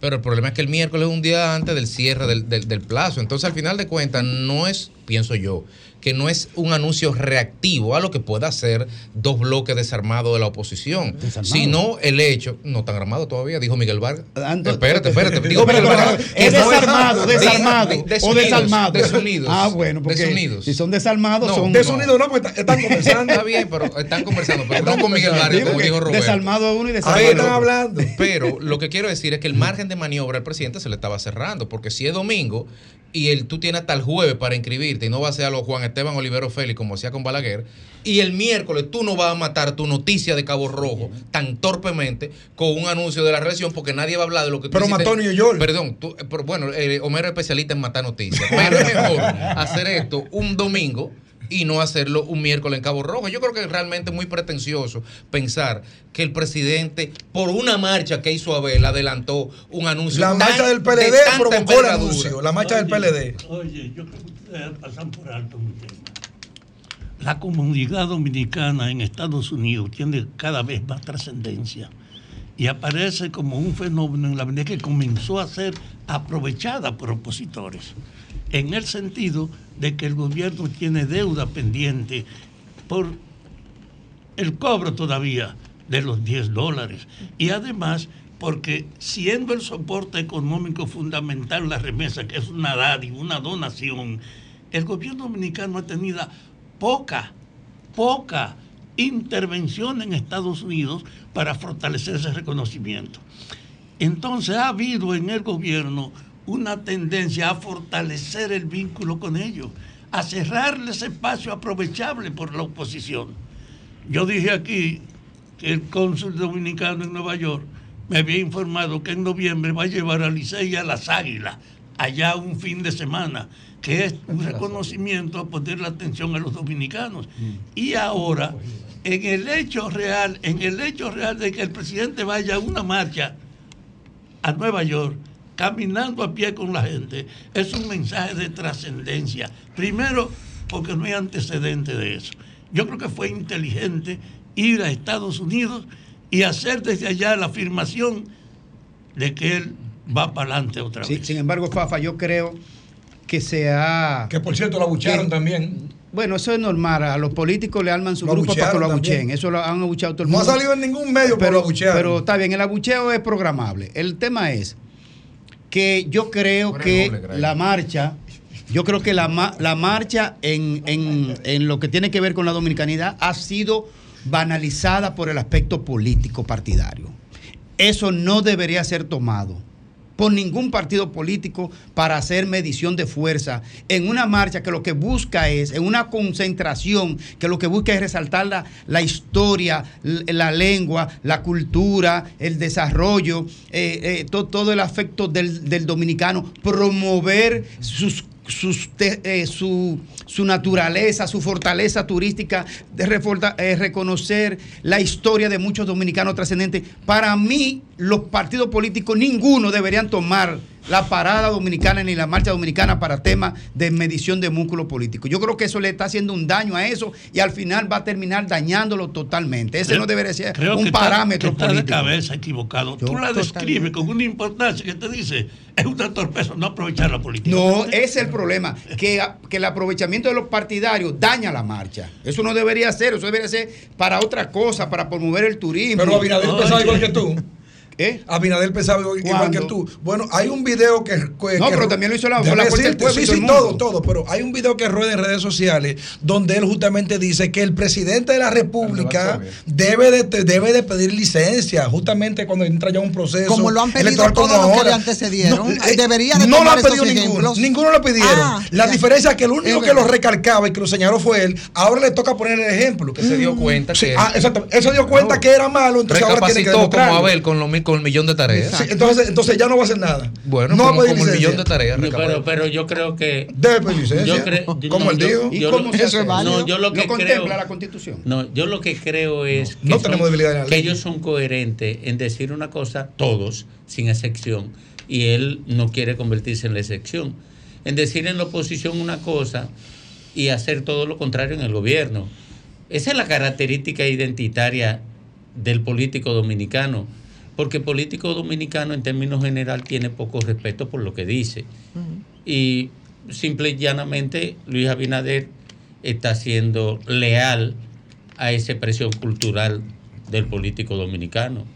Pero el problema es que el miércoles es un día antes del cierre del, del- del plazo. Entonces, al final de cuentas, no es, pienso yo, que no es un anuncio reactivo a lo que pueda hacer dos bloques desarmados de la oposición, sino el hecho, no tan armado todavía, dijo Miguel Vargas. Ando- espérate, espérate. Digo Miguel Vargas. ¿Es desarmado, de- desarmado de- o desarmado? Desunidos. Ah, bueno, porque Desunidos. si son desarmados, No, son... Desunidos no, porque están conversando. Está bien, pero están conversando, pero no con Miguel Vargas, como dijo Roberto. Desarmado uno y Ahí desarmado están otro. hablando. Pero lo que quiero decir es que el margen de maniobra al presidente se le estaba cerrando, porque si es domingo y el, tú tienes hasta el jueves para inscribirte y no va a ser a los Juan Esteban Olivero Félix como hacía con Balaguer, y el miércoles tú no vas a matar tu noticia de Cabo Rojo tan torpemente con un anuncio de la reelección porque nadie va a hablar de lo que tú Pero hiciste. mató New York. Perdón, tú- eh, pero bueno, eh, Homero es especialista en matar noticias, pero es mejor hacer esto un domingo y no hacerlo un miércoles en Cabo Rojo. Yo creo que es realmente muy pretencioso pensar que el presidente, por una marcha que hizo Abel, adelantó un anuncio. La tan- marcha del de PLD tanta provocó el anuncio. La marcha del PLD. Oye, yo creo que ustedes pasan por alto un tema. La comunidad dominicana en Estados Unidos tiene cada vez más trascendencia y aparece como un fenómeno en la medida que comenzó a ser aprovechada por opositores, en el sentido de que el gobierno tiene deuda pendiente por el cobro todavía de los 10 dólares. Y además, porque siendo el soporte económico fundamental la remesa, que es una dádiva, una donación, el gobierno dominicano ha tenido poca, poca intervención en Estados Unidos para fortalecer ese reconocimiento. Entonces ha habido en el gobierno una tendencia a fortalecer el vínculo con ellos, a cerrarle ese espacio aprovechable por la oposición. Yo dije aquí que el cónsul dominicano en Nueva York me había informado que en noviembre va a llevar a Licey a las Águilas, allá un fin de semana, que es un reconocimiento a poner la atención a los dominicanos. Y ahora, en el hecho real, en el hecho real de que el presidente vaya a una marcha a Nueva York, caminando a pie con la gente, es un mensaje de trascendencia. Primero, porque no hay antecedente de eso. Yo creo que fue inteligente ir a Estados Unidos y hacer desde allá la afirmación de que él va para adelante otra Sí, vez. sin embargo, Fafa, yo creo que se ha... Que por cierto la bucharon que- también. Bueno, eso es normal. A los políticos le arman su Lo grupo para que lo abucheen. también. Eso lo han abucheado todo el No ha mundo. salido en ningún medio, pero lo pero, abuchearon. pero está bien, el abucheo es programable. El tema es que yo creo que la marcha, yo creo que la, la marcha en, en- en lo que tiene que ver con la dominicanidad ha sido banalizada por el aspecto político partidario. Eso no debería ser tomado por ningún partido político para hacer medición de fuerza. En una marcha que lo que busca es, en una concentración que lo que busca es resaltar la, la historia, la lengua, la cultura, el desarrollo, eh, eh, to- todo el afecto del, del dominicano, promover sus eh, su, su naturaleza, su fortaleza turística, de eh, reconocer la historia de muchos dominicanos trascendentes. Para mí, los partidos políticos, ninguno deberían tomar la parada dominicana ni la marcha dominicana para temas de medición de músculo político. Yo creo que eso le está haciendo un daño a eso y al final va a terminar dañándolo totalmente. Ese Creo- no debería ser creo un que está- parámetro está político. de cabeza equivocado. Tú la describes con una importancia que te dice, es una torpeza no aprovechar la política. No, ese es el problema, que, que el aprovechamiento de los partidarios daña la marcha. Eso no debería ser, eso debería ser para otra cosa, para promover el turismo. Pero Abinader pensaba igual que tú. ¿Eh? Abinader pensaba igual que tú. Bueno, hay un video que. que- No, que- pero también lo hizo la- la Pueblo, Sí, sí, el todo, todo. Pero hay un video que rueda en redes sociales donde él justamente dice que el presidente de la República debe de, debe de pedir licencia justamente cuando entra ya un proceso. Como lo han pedido todos los que le antecedieron. eh, Debería de no lo han pedido ninguno. ejemplos. Ninguno lo pidieron. Ah, la ya. diferencia es que el único que lo recalcaba y que lo señaló fue él. Ahora le toca poner el ejemplo. Que se dio cuenta Sí, que ah, exacto. Él se dio cuenta que era malo, entonces ahora tiene que como. Abel con, los mil- con el millón de tareas. Sí, entonces, entonces ya no va a hacer nada. Bueno, no va a como, pedir como el licencia. millón de tareas. No, pero, pero yo creo que. Debe pedir licencia. Yo creo- yo- Como no, él yo- dijo. ¿Y cómo se hace? No, yo lo que no contempla creo. la constitución. No, yo lo que creo es No que, tenemos debilidad en la que ellos son coherentes en decir una cosa, todos, sin excepción, y él no quiere convertirse en la excepción. En decir en la oposición una cosa y hacer todo lo contrario en el gobierno. Esa es la característica identitaria del político dominicano, porque el político dominicano en términos general tiene poco respeto por lo que dice. Y simple y llanamente Luis Abinader está siendo leal a esa presión cultural del político dominicano.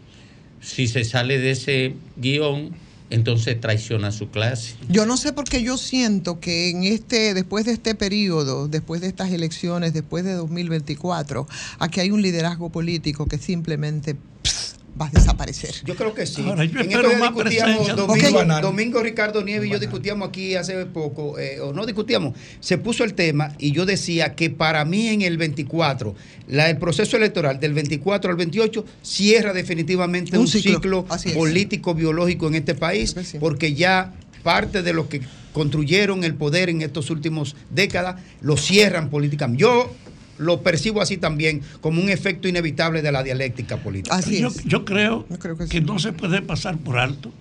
Si se sale de ese guion, entonces traiciona a su clase. Yo no sé por qué yo siento que en este, después de este periodo, después de estas elecciones, después de 2024, aquí hay un liderazgo político que simplemente pss, va a desaparecer. Yo creo que sí. Ahora, yo en más discutíamos. Domingo, Ricardo Nieves y yo discutíamos aquí hace poco, eh, o no discutíamos, se puso el tema y yo decía que para mí en el 24, la, el proceso electoral del 24 al 28 cierra definitivamente Un un, ciclo, político, biológico en este país, sí. porque ya parte de los que construyeron el poder en estos últimos décadas lo cierran políticamente. Yo lo percibo así también como un efecto inevitable de la dialéctica política. Así yo, es. yo creo, Yo creo que no se puede pasar por alto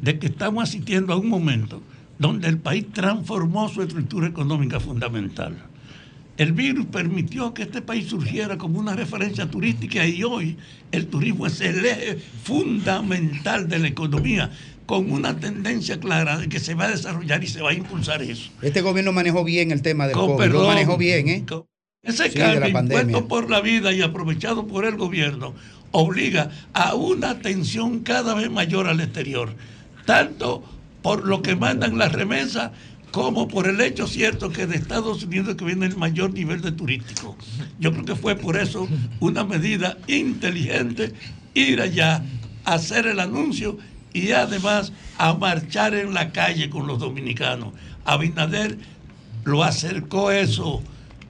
de que estamos asistiendo a un momento donde el país transformó su estructura económica fundamental. El virus permitió que este país surgiera como una referencia turística y hoy el turismo es el eje fundamental de la economía, con una tendencia clara de que se va a desarrollar y se va a impulsar eso. Este gobierno manejó bien el tema del Con COVID, perdón, lo manejó bien, ¿eh? con- Ese Sí, cambio impuesto por la vida y aprovechado por el gobierno obliga a una atención cada vez mayor al exterior, tanto por lo que mandan las remesas como por el hecho cierto que de Estados Unidos que viene el mayor nivel de turístico. Yo creo que fue por eso una medida inteligente ir allá, hacer el anuncio y además a marchar en la calle con los dominicanos. Abinader lo acercó eso,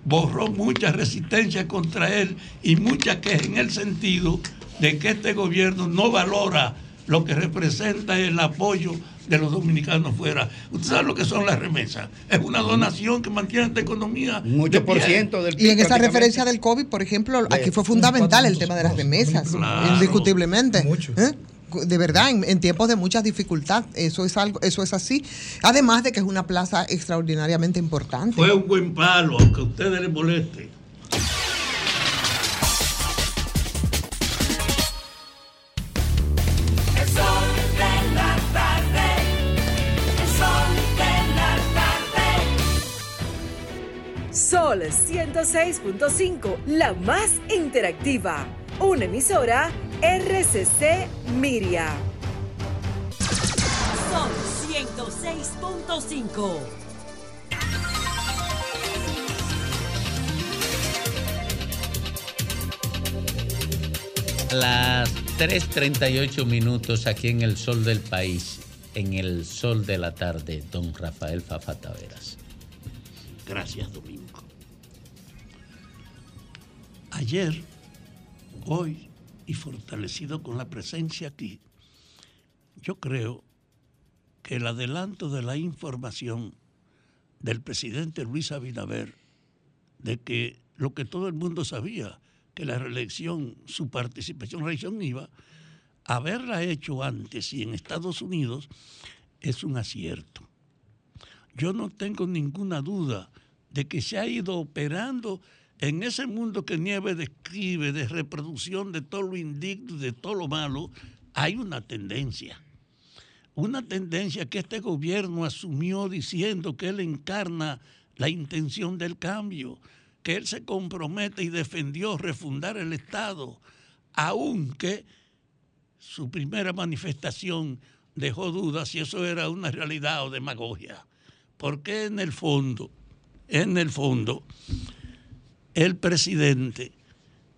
borró mucha resistencia contra él y mucha queja en el sentido de que este gobierno no valora lo que representa el apoyo de los dominicanos fuera. Usted sabe lo que son las remesas. Es una donación que mantiene esta economía. Un de 8% del Y en esa referencia del COVID, por ejemplo, aquí fue fundamental el tema de las remesas, Claro. indiscutiblemente. Mucho. ¿Eh? De verdad, en, en tiempos de mucha dificultad, eso es algo, eso es así. Además de que es una plaza extraordinariamente importante. Fue un buen palo, aunque a ustedes les moleste. El sol de la tarde. El sol de la tarde. Sol Sol 106.5, la más interactiva. Una emisora RCC Miria. Sol 106.5. Las 3.38 minutos aquí en el sol del país, en el sol de la tarde, don Rafael Fafa Taveras. Gracias, Domingo. Ayer, hoy y fortalecido con la presencia aquí, yo creo que el adelanto de la información del presidente Luis Abinader de que lo que todo el mundo sabía, que la reelección, su participación en la reelección iba, haberla hecho antes y en Estados Unidos es un acierto. Yo no tengo ninguna duda de que se ha ido operando en ese mundo que Nieve describe de reproducción de todo lo indigno de todo lo malo, hay una tendencia. Una tendencia que este gobierno asumió diciendo que él encarna la intención del cambio, que él se compromete y defendió refundar el Estado, aunque su primera manifestación dejó dudas si eso era una realidad o demagogia. Porque en el fondo, en el fondo, el presidente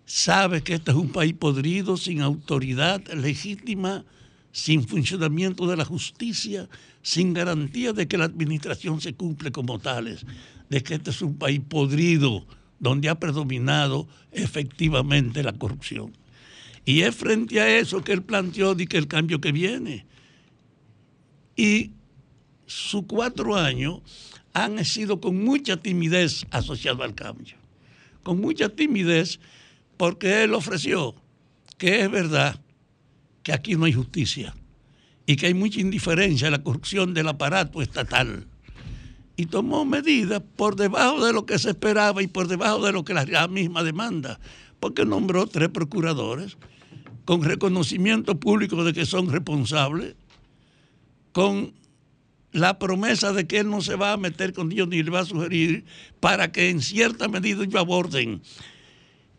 sabe que este es un país podrido, sin autoridad legítima, sin funcionamiento de la justicia, sin garantía de que la administración se cumple como tales, de que este es un país podrido, donde ha predominado efectivamente la corrupción. Y es frente a eso que él planteó de que el cambio que viene. Y sus cuatro años han sido con mucha timidez asociado al cambio. Con mucha timidez porque él ofreció que es verdad que aquí no hay justicia y que hay mucha indiferencia a la corrupción del aparato estatal. Y tomó medidas por debajo de lo que se esperaba y por debajo de lo que la misma demanda, porque nombró tres procuradores con reconocimiento público de que son responsables, con la promesa de que él no se va a meter con ellos ni le va a sugerir para que en cierta medida ellos aborden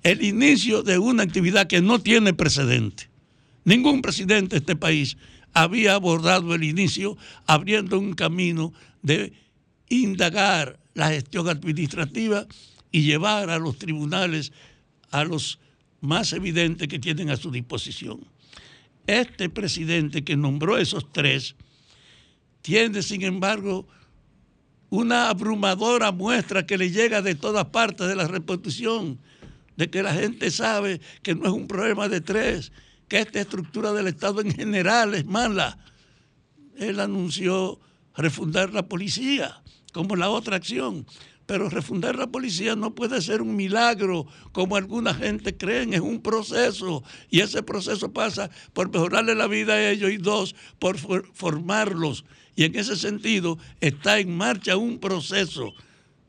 el inicio de una actividad que no tiene precedente. Ningún presidente de este país había abordado el inicio abriendo un camino de indagar la gestión administrativa y llevar a los tribunales a los más evidentes que tienen a su disposición. Este presidente que nombró esos tres tiene, sin embargo, una abrumadora muestra que le llega de todas partes de la repetición, de que la gente sabe que no es un problema de tres, que esta estructura del Estado en general es mala. Él anunció refundar la policía como la otra acción. Pero refundar la policía no puede ser un milagro como alguna gente cree, es un proceso y ese proceso pasa por mejorarle la vida a ellos y dos, por formarlos. Y en ese sentido está en marcha un proceso,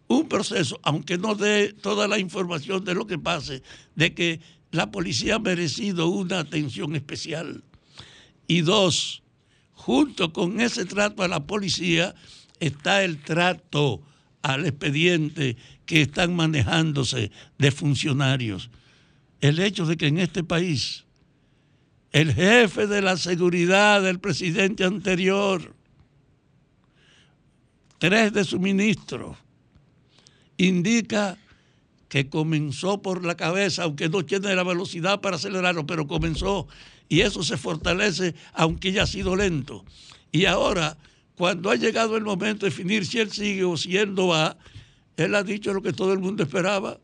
un proceso, aunque no dé toda la información de lo que pase, de que la policía ha merecido una atención especial. Y dos, junto con ese trato a la policía está el trato al expediente que están manejándose de funcionarios. El hecho de que en este país el jefe de la seguridad del presidente anterior, tres de sus ministros, indica que comenzó por la cabeza, aunque no tiene la velocidad para acelerarlo, pero comenzó y eso se fortalece aunque ya ha sido lento. Y ahora cuando ha llegado el momento de definir si él sigue o si él no va, él ha dicho lo que todo el mundo esperaba.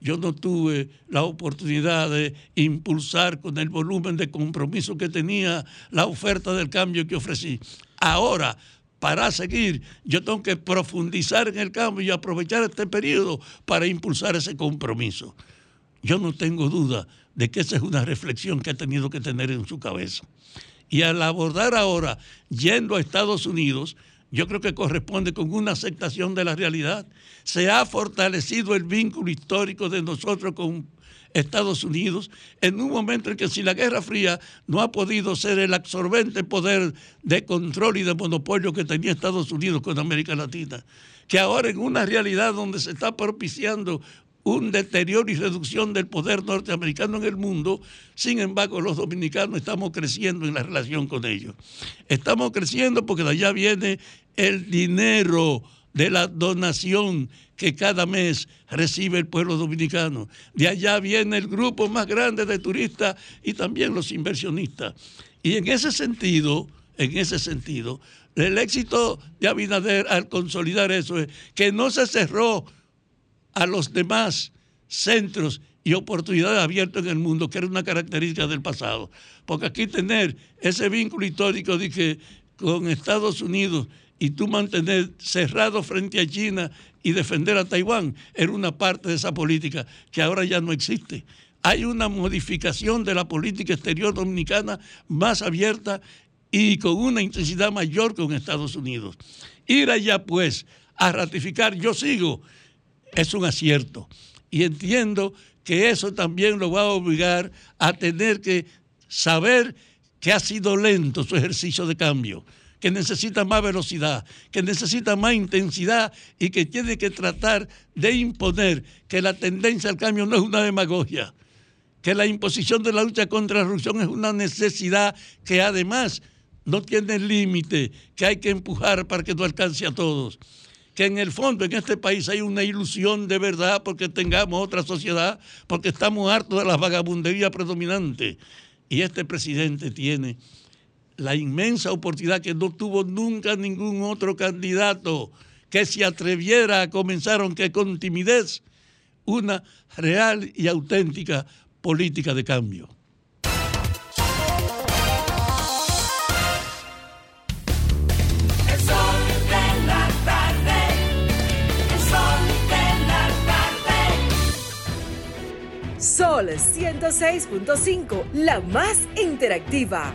Yo no tuve la oportunidad de impulsar con el volumen de compromiso que tenía la oferta del cambio que ofrecí. Ahora, para seguir, yo tengo que profundizar en el cambio y aprovechar este periodo para impulsar ese compromiso. Yo no tengo duda de que esa es una reflexión que ha tenido que tener en su cabeza. Y al abordar ahora, yendo a Estados Unidos, yo creo que corresponde con una aceptación de la realidad. Se ha fortalecido el vínculo histórico de nosotros con Estados Unidos, en un momento en que si la Guerra Fría no ha podido ser el absorbente poder de control y de monopolio que tenía Estados Unidos con América Latina, que ahora en una realidad donde se está propiciando un deterioro y reducción del poder norteamericano en el mundo, sin embargo los dominicanos estamos creciendo en la relación con ellos. Estamos creciendo porque de allá viene el dinero de la donación que cada mes recibe el pueblo dominicano. De allá viene el grupo más grande de turistas y también los inversionistas. Y en ese sentido, en ese sentido, el éxito de Abinader al consolidar eso es que no se cerró a los demás centros y oportunidades abiertas en el mundo, que era una característica del pasado. Porque aquí tener ese vínculo histórico de con Estados Unidos y tú mantener cerrado frente a China y defender a Taiwán era una parte de esa política que ahora ya no existe. Hay una modificación de la política exterior dominicana más abierta y con una intensidad mayor con Estados Unidos. Ir allá pues a ratificar, yo sigo, es un acierto. Y entiendo que eso también lo va a obligar a tener que saber que ha sido lento su ejercicio de cambio, que necesita más velocidad, que necesita más intensidad y que tiene que tratar de imponer que la tendencia al cambio no es una demagogia, que la imposición de la lucha contra la corrupción es una necesidad que además no tiene límite, que hay que empujar para que no alcance a todos que en el fondo en este país hay una ilusión de verdad porque tengamos otra sociedad, porque estamos hartos de la vagabundería predominante. Y este presidente tiene la inmensa oportunidad que no tuvo nunca ningún otro candidato que se atreviera a comenzar, aunque con timidez, una real y auténtica política de cambio. Sol 106.5, la más interactiva.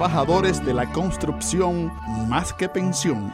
de la construcción más que pensión.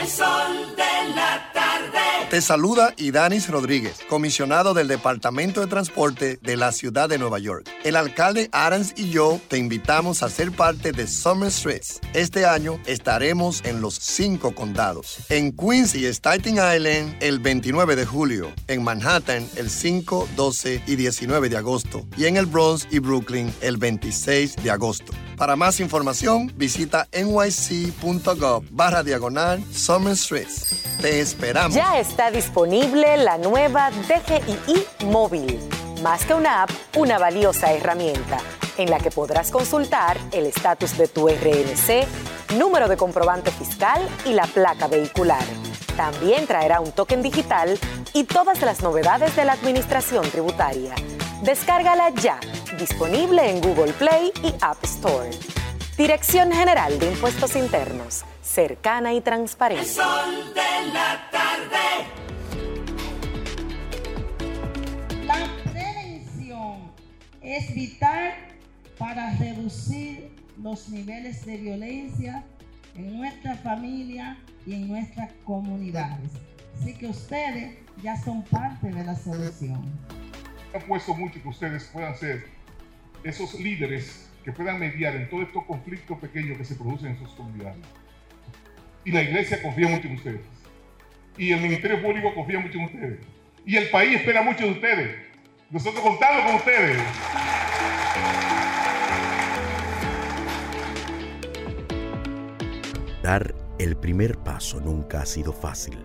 El sol de la tarde. Te saluda Idanis Rodríguez, comisionado del Departamento de Transporte de la Ciudad de Nueva York. El alcalde Adams y yo te invitamos a ser parte de Summer Streets. Este año estaremos en los cinco condados. En Queens y Staten Island el 29 de julio. En Manhattan el 5, 12 y 19 de agosto. Y en el Bronx y Brooklyn el 26 de agosto. Para más información, visita nyc.gov barra diagonal Summer Streets. Te esperamos. Ya está disponible la nueva DGII móvil. Más que una app, una valiosa herramienta en la que podrás consultar el estatus de tu RNC, número de comprobante fiscal y la placa vehicular. También traerá un token digital y todas las novedades de la administración tributaria. Descárgala ya, disponible en Google Play y App Store. Dirección General de Impuestos Internos, cercana y El transparente. sol de la tarde. La prevención es vital para reducir los niveles de violencia en nuestra familia y en nuestras comunidades. Así que ustedes ya son parte de la solución. He puesto mucho que ustedes puedan ser esos líderes que puedan mediar en todos estos conflictos pequeños que se producen en sus comunidades. Y la iglesia confía mucho en ustedes. Y el Ministerio Público confía mucho en ustedes. Y el país espera mucho de ustedes. Nosotros contamos con ustedes. Dar el primer paso nunca ha sido fácil,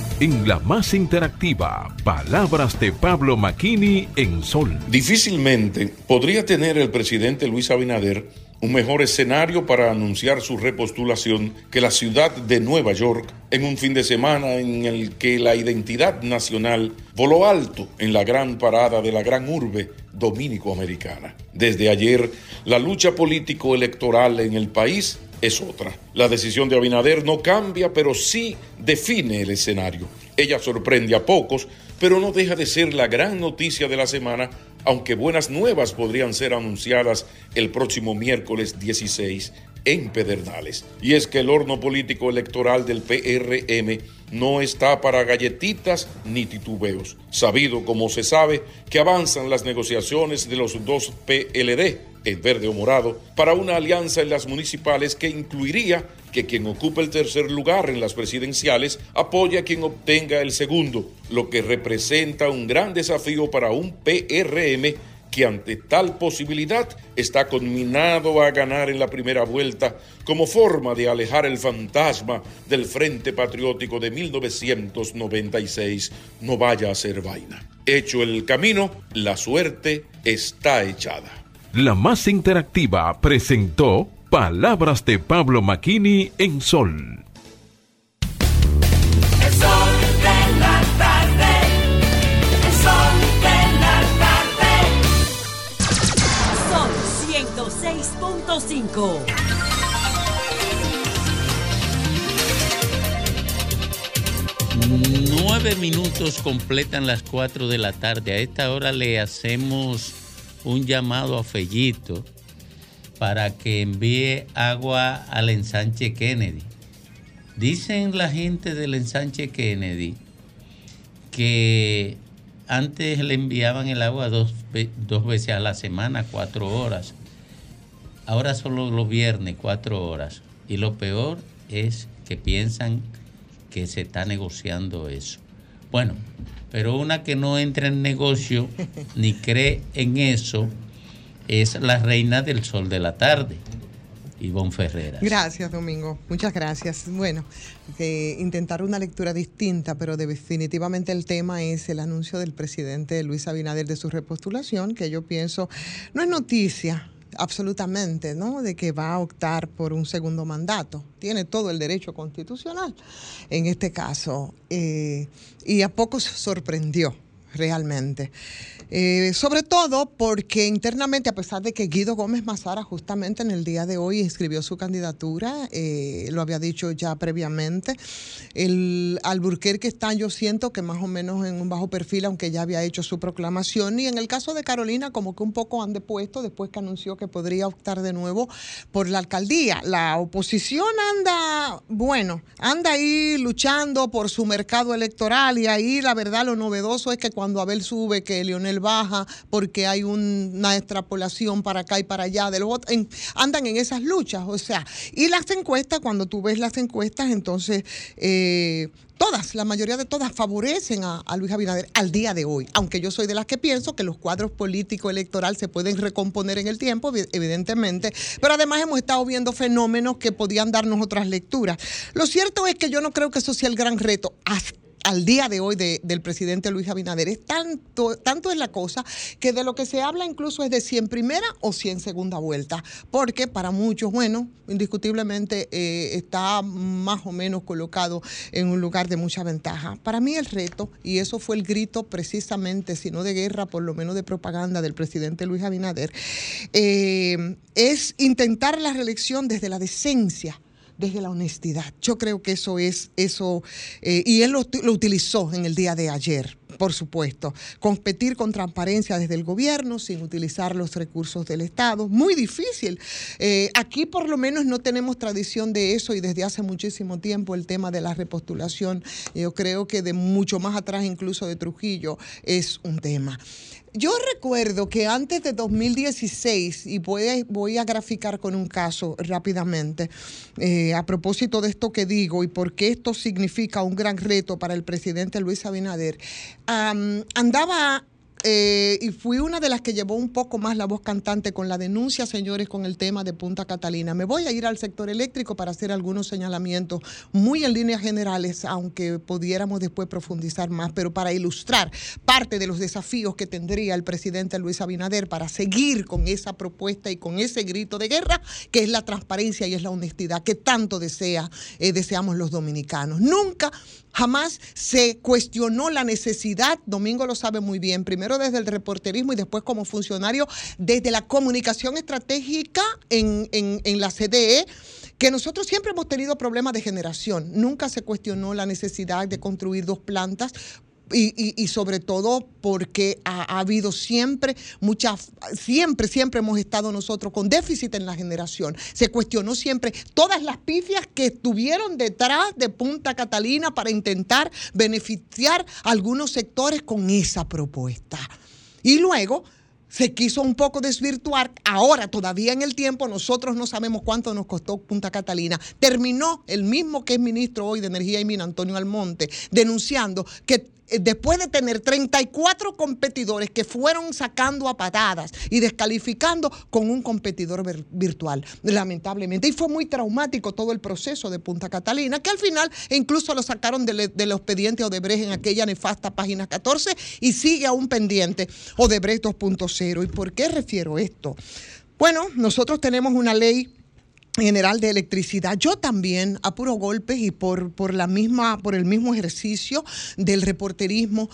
En la más interactiva, palabras de Pablo Maquini en Sol. Difícilmente podría tener el presidente Luis Abinader un mejor escenario para anunciar su repostulación que la ciudad de Nueva York en un fin de semana en el que la identidad nacional voló alto en la gran parada de la gran urbe dominico-americana. Desde ayer, la lucha político-electoral en el país es otra. La decisión de Abinader no cambia, pero sí define el escenario. Ella sorprende a pocos, pero no deja de ser la gran noticia de la semana, aunque buenas nuevas podrían ser anunciadas el próximo miércoles 16 en Pedernales. Y es que el horno político electoral del PRM no está para galletitas ni titubeos. Sabido como se sabe que avanzan las negociaciones de los dos PLD, el verde o morado, para una alianza en las municipales que incluiría que quien ocupe el tercer lugar en las presidenciales apoye a quien obtenga el segundo, lo que representa un gran desafío para un PRM que ante tal posibilidad está conminado a ganar en la primera vuelta como forma de alejar el fantasma del Frente Patriótico de 1996 no vaya a ser vaina. Hecho el camino, la suerte está echada. La más interactiva presentó Palabras de Pablo Maquini en Sol. El sol de la tarde. El sol de la tarde. Son 106.5. Nueve minutos completan las cuatro de la tarde. A esta hora le hacemos un llamado a Fellito para que envíe agua al ensanche Kennedy. Dicen la gente del ensanche Kennedy que antes le enviaban el agua dos, dos veces a la semana, cuatro horas. Ahora solo los viernes, cuatro horas. Y lo peor es que piensan que se está negociando eso. Bueno, pero una que no entra en negocio ni cree en eso es la reina del sol de la tarde, Ivonne Ferreras. Gracias, Domingo. Muchas gracias. Bueno, eh, intentar una lectura distinta, pero definitivamente el tema es el anuncio del presidente Luis Abinader de su repostulación, que yo pienso no es noticia absolutamente, ¿no? De que va a optar por un segundo mandato. Tiene todo el derecho constitucional en este caso. eh, y a pocos sorprendió realmente. Eh, sobre todo porque internamente, a pesar de que Guido Gómez Mazara justamente en el día de hoy inscribió su candidatura, eh, lo había dicho ya previamente, el Alburquerque está, yo siento que más o menos en un bajo perfil, aunque ya había hecho su proclamación, y en el caso de Carolina como que un poco han depuesto después que anunció que podría optar de nuevo por la alcaldía. La oposición anda, bueno, anda ahí luchando por su mercado electoral y ahí la verdad lo novedoso es que cuando Abel sube, que Leonel baja, porque hay un- una extrapolación para acá y para allá del voto, en- andan en esas luchas, o sea, y las encuestas, cuando tú ves las encuestas, entonces eh, todas, la mayoría de todas favorecen a, Luis Abinader al día de hoy, aunque yo soy de las que pienso que los cuadros políticos electorales se pueden recomponer en el tiempo, evi- evidentemente, pero además hemos estado viendo fenómenos que podían darnos otras lecturas. Lo cierto es que yo no creo que eso sea el gran reto. Hasta al día de hoy de- del presidente Luis Abinader. Es tanto, tanto es la cosa que de lo que se habla incluso es de si en primera o si en segunda vuelta, porque para muchos, bueno, indiscutiblemente eh, está más o menos colocado en un lugar de mucha ventaja. Para mí el reto, y eso fue el grito precisamente, si no de guerra, por lo menos de propaganda del presidente Luis Abinader, eh, es intentar la reelección desde la decencia desde la honestidad. Yo creo que eso es eso, eh, y él lo, lo utilizó en el día de ayer, por supuesto. Competir con transparencia desde el gobierno sin utilizar los recursos del Estado. Muy difícil. Eh, aquí por lo menos no tenemos tradición de eso y desde hace muchísimo tiempo el tema de la repostulación, yo creo que de mucho más atrás incluso de Trujillo, es un tema. Yo recuerdo que antes de 2016, y voy a, graficar con un caso rápidamente, eh, a propósito de esto que digo y por qué esto significa un gran reto para el presidente Luis Abinader, am, andaba... eh, y fui una de las que llevó un poco más la voz cantante con la denuncia, señores, con el tema de Punta Catalina. Me voy a ir al sector eléctrico para hacer algunos señalamientos muy en líneas generales, aunque pudiéramos después profundizar más, pero para ilustrar parte de los desafíos que tendría el presidente Luis Abinader para seguir con esa propuesta y con ese grito de guerra, que es la transparencia y es la honestidad que tanto desea, eh, deseamos los dominicanos. Nunca Jamás se cuestionó la necesidad, Domingo lo sabe muy bien, primero desde el reporterismo y después como funcionario desde la comunicación estratégica en, en- en la CDE, que nosotros siempre hemos tenido problemas de generación. Nunca se cuestionó la necesidad de construir dos plantas y, y- y sobre todo porque ha, ha habido siempre muchas, siempre, siempre hemos estado nosotros con déficit en la generación. Se cuestionó siempre todas las pifias que estuvieron detrás de Punta Catalina para intentar beneficiar a algunos sectores con esa propuesta. Y luego se quiso un poco desvirtuar. Ahora, todavía en el tiempo, nosotros no sabemos cuánto nos costó Punta Catalina. Terminó el mismo que es ministro hoy de Energía y Mina, Antonio Almonte, denunciando que después de tener 34 competidores que fueron sacando a patadas y descalificando con un competidor vir- virtual, lamentablemente. Y fue muy traumático todo el proceso de Punta Catalina, que al final incluso lo sacaron del, del expediente Odebrecht en aquella nefasta página 14 y sigue aún pendiente Odebrecht 2.0. ¿Y por qué refiero esto? Bueno, nosotros tenemos una ley general de electricidad. Yo también, a puro golpe y por, por la misma, por el mismo ejercicio del reporterismo,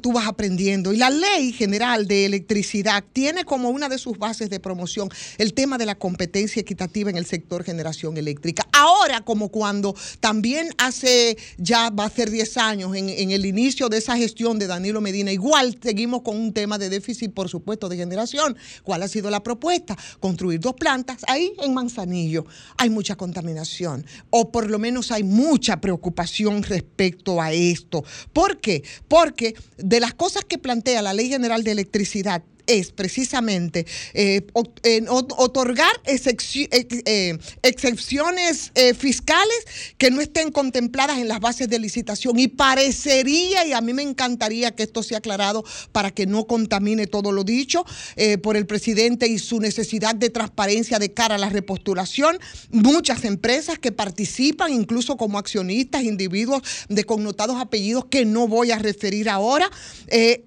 tú vas aprendiendo. Y la ley general de electricidad tiene como una de sus bases de promoción el tema de la competencia equitativa en el sector generación eléctrica. Ahora, como cuando también hace ya va a ser 10 años en, en el inicio de esa gestión de Danilo Medina, igual seguimos con un tema de déficit, por supuesto, de generación. ¿Cuál ha sido la propuesta? Construir dos plantas ahí en Manzanillo. Hay mucha contaminación, o por lo menos hay mucha preocupación respecto a esto. ¿Por qué? Porque de las cosas que plantea la Ley General de Electricidad, es precisamente eh, otorgar eh, excepciones eh, fiscales que no estén contempladas en las bases de licitación. Y parecería, y a mí me encantaría que esto sea aclarado para que no contamine todo lo dicho por el presidente y su necesidad de transparencia de cara a la repostulación, muchas empresas que participan, incluso como accionistas, individuos de connotados apellidos que no voy a referir ahora,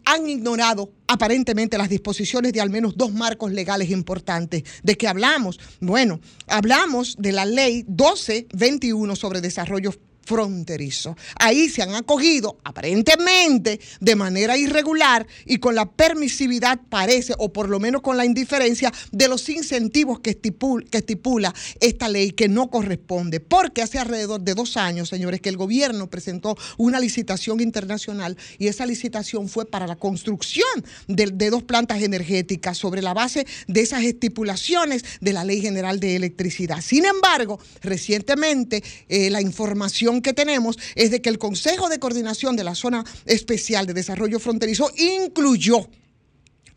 han ignorado aparentemente las disposiciones de al menos dos marcos legales importantes. ¿De qué hablamos? Bueno, hablamos de la ley 1221 sobre desarrollo fronterizo. Ahí se han acogido aparentemente de manera irregular y con la permisividad parece, o por lo menos con la indiferencia de los incentivos que estipula, que estipula esta ley que no corresponde. Porque hace alrededor de dos años, señores, que el gobierno presentó una licitación internacional y esa licitación fue para la construcción de, dos plantas energéticas sobre la base de esas estipulaciones de la Ley General de Electricidad. Sin embargo, recientemente eh, la información que tenemos es de que el Consejo de Coordinación de la Zona Especial de Desarrollo Fronterizo incluyó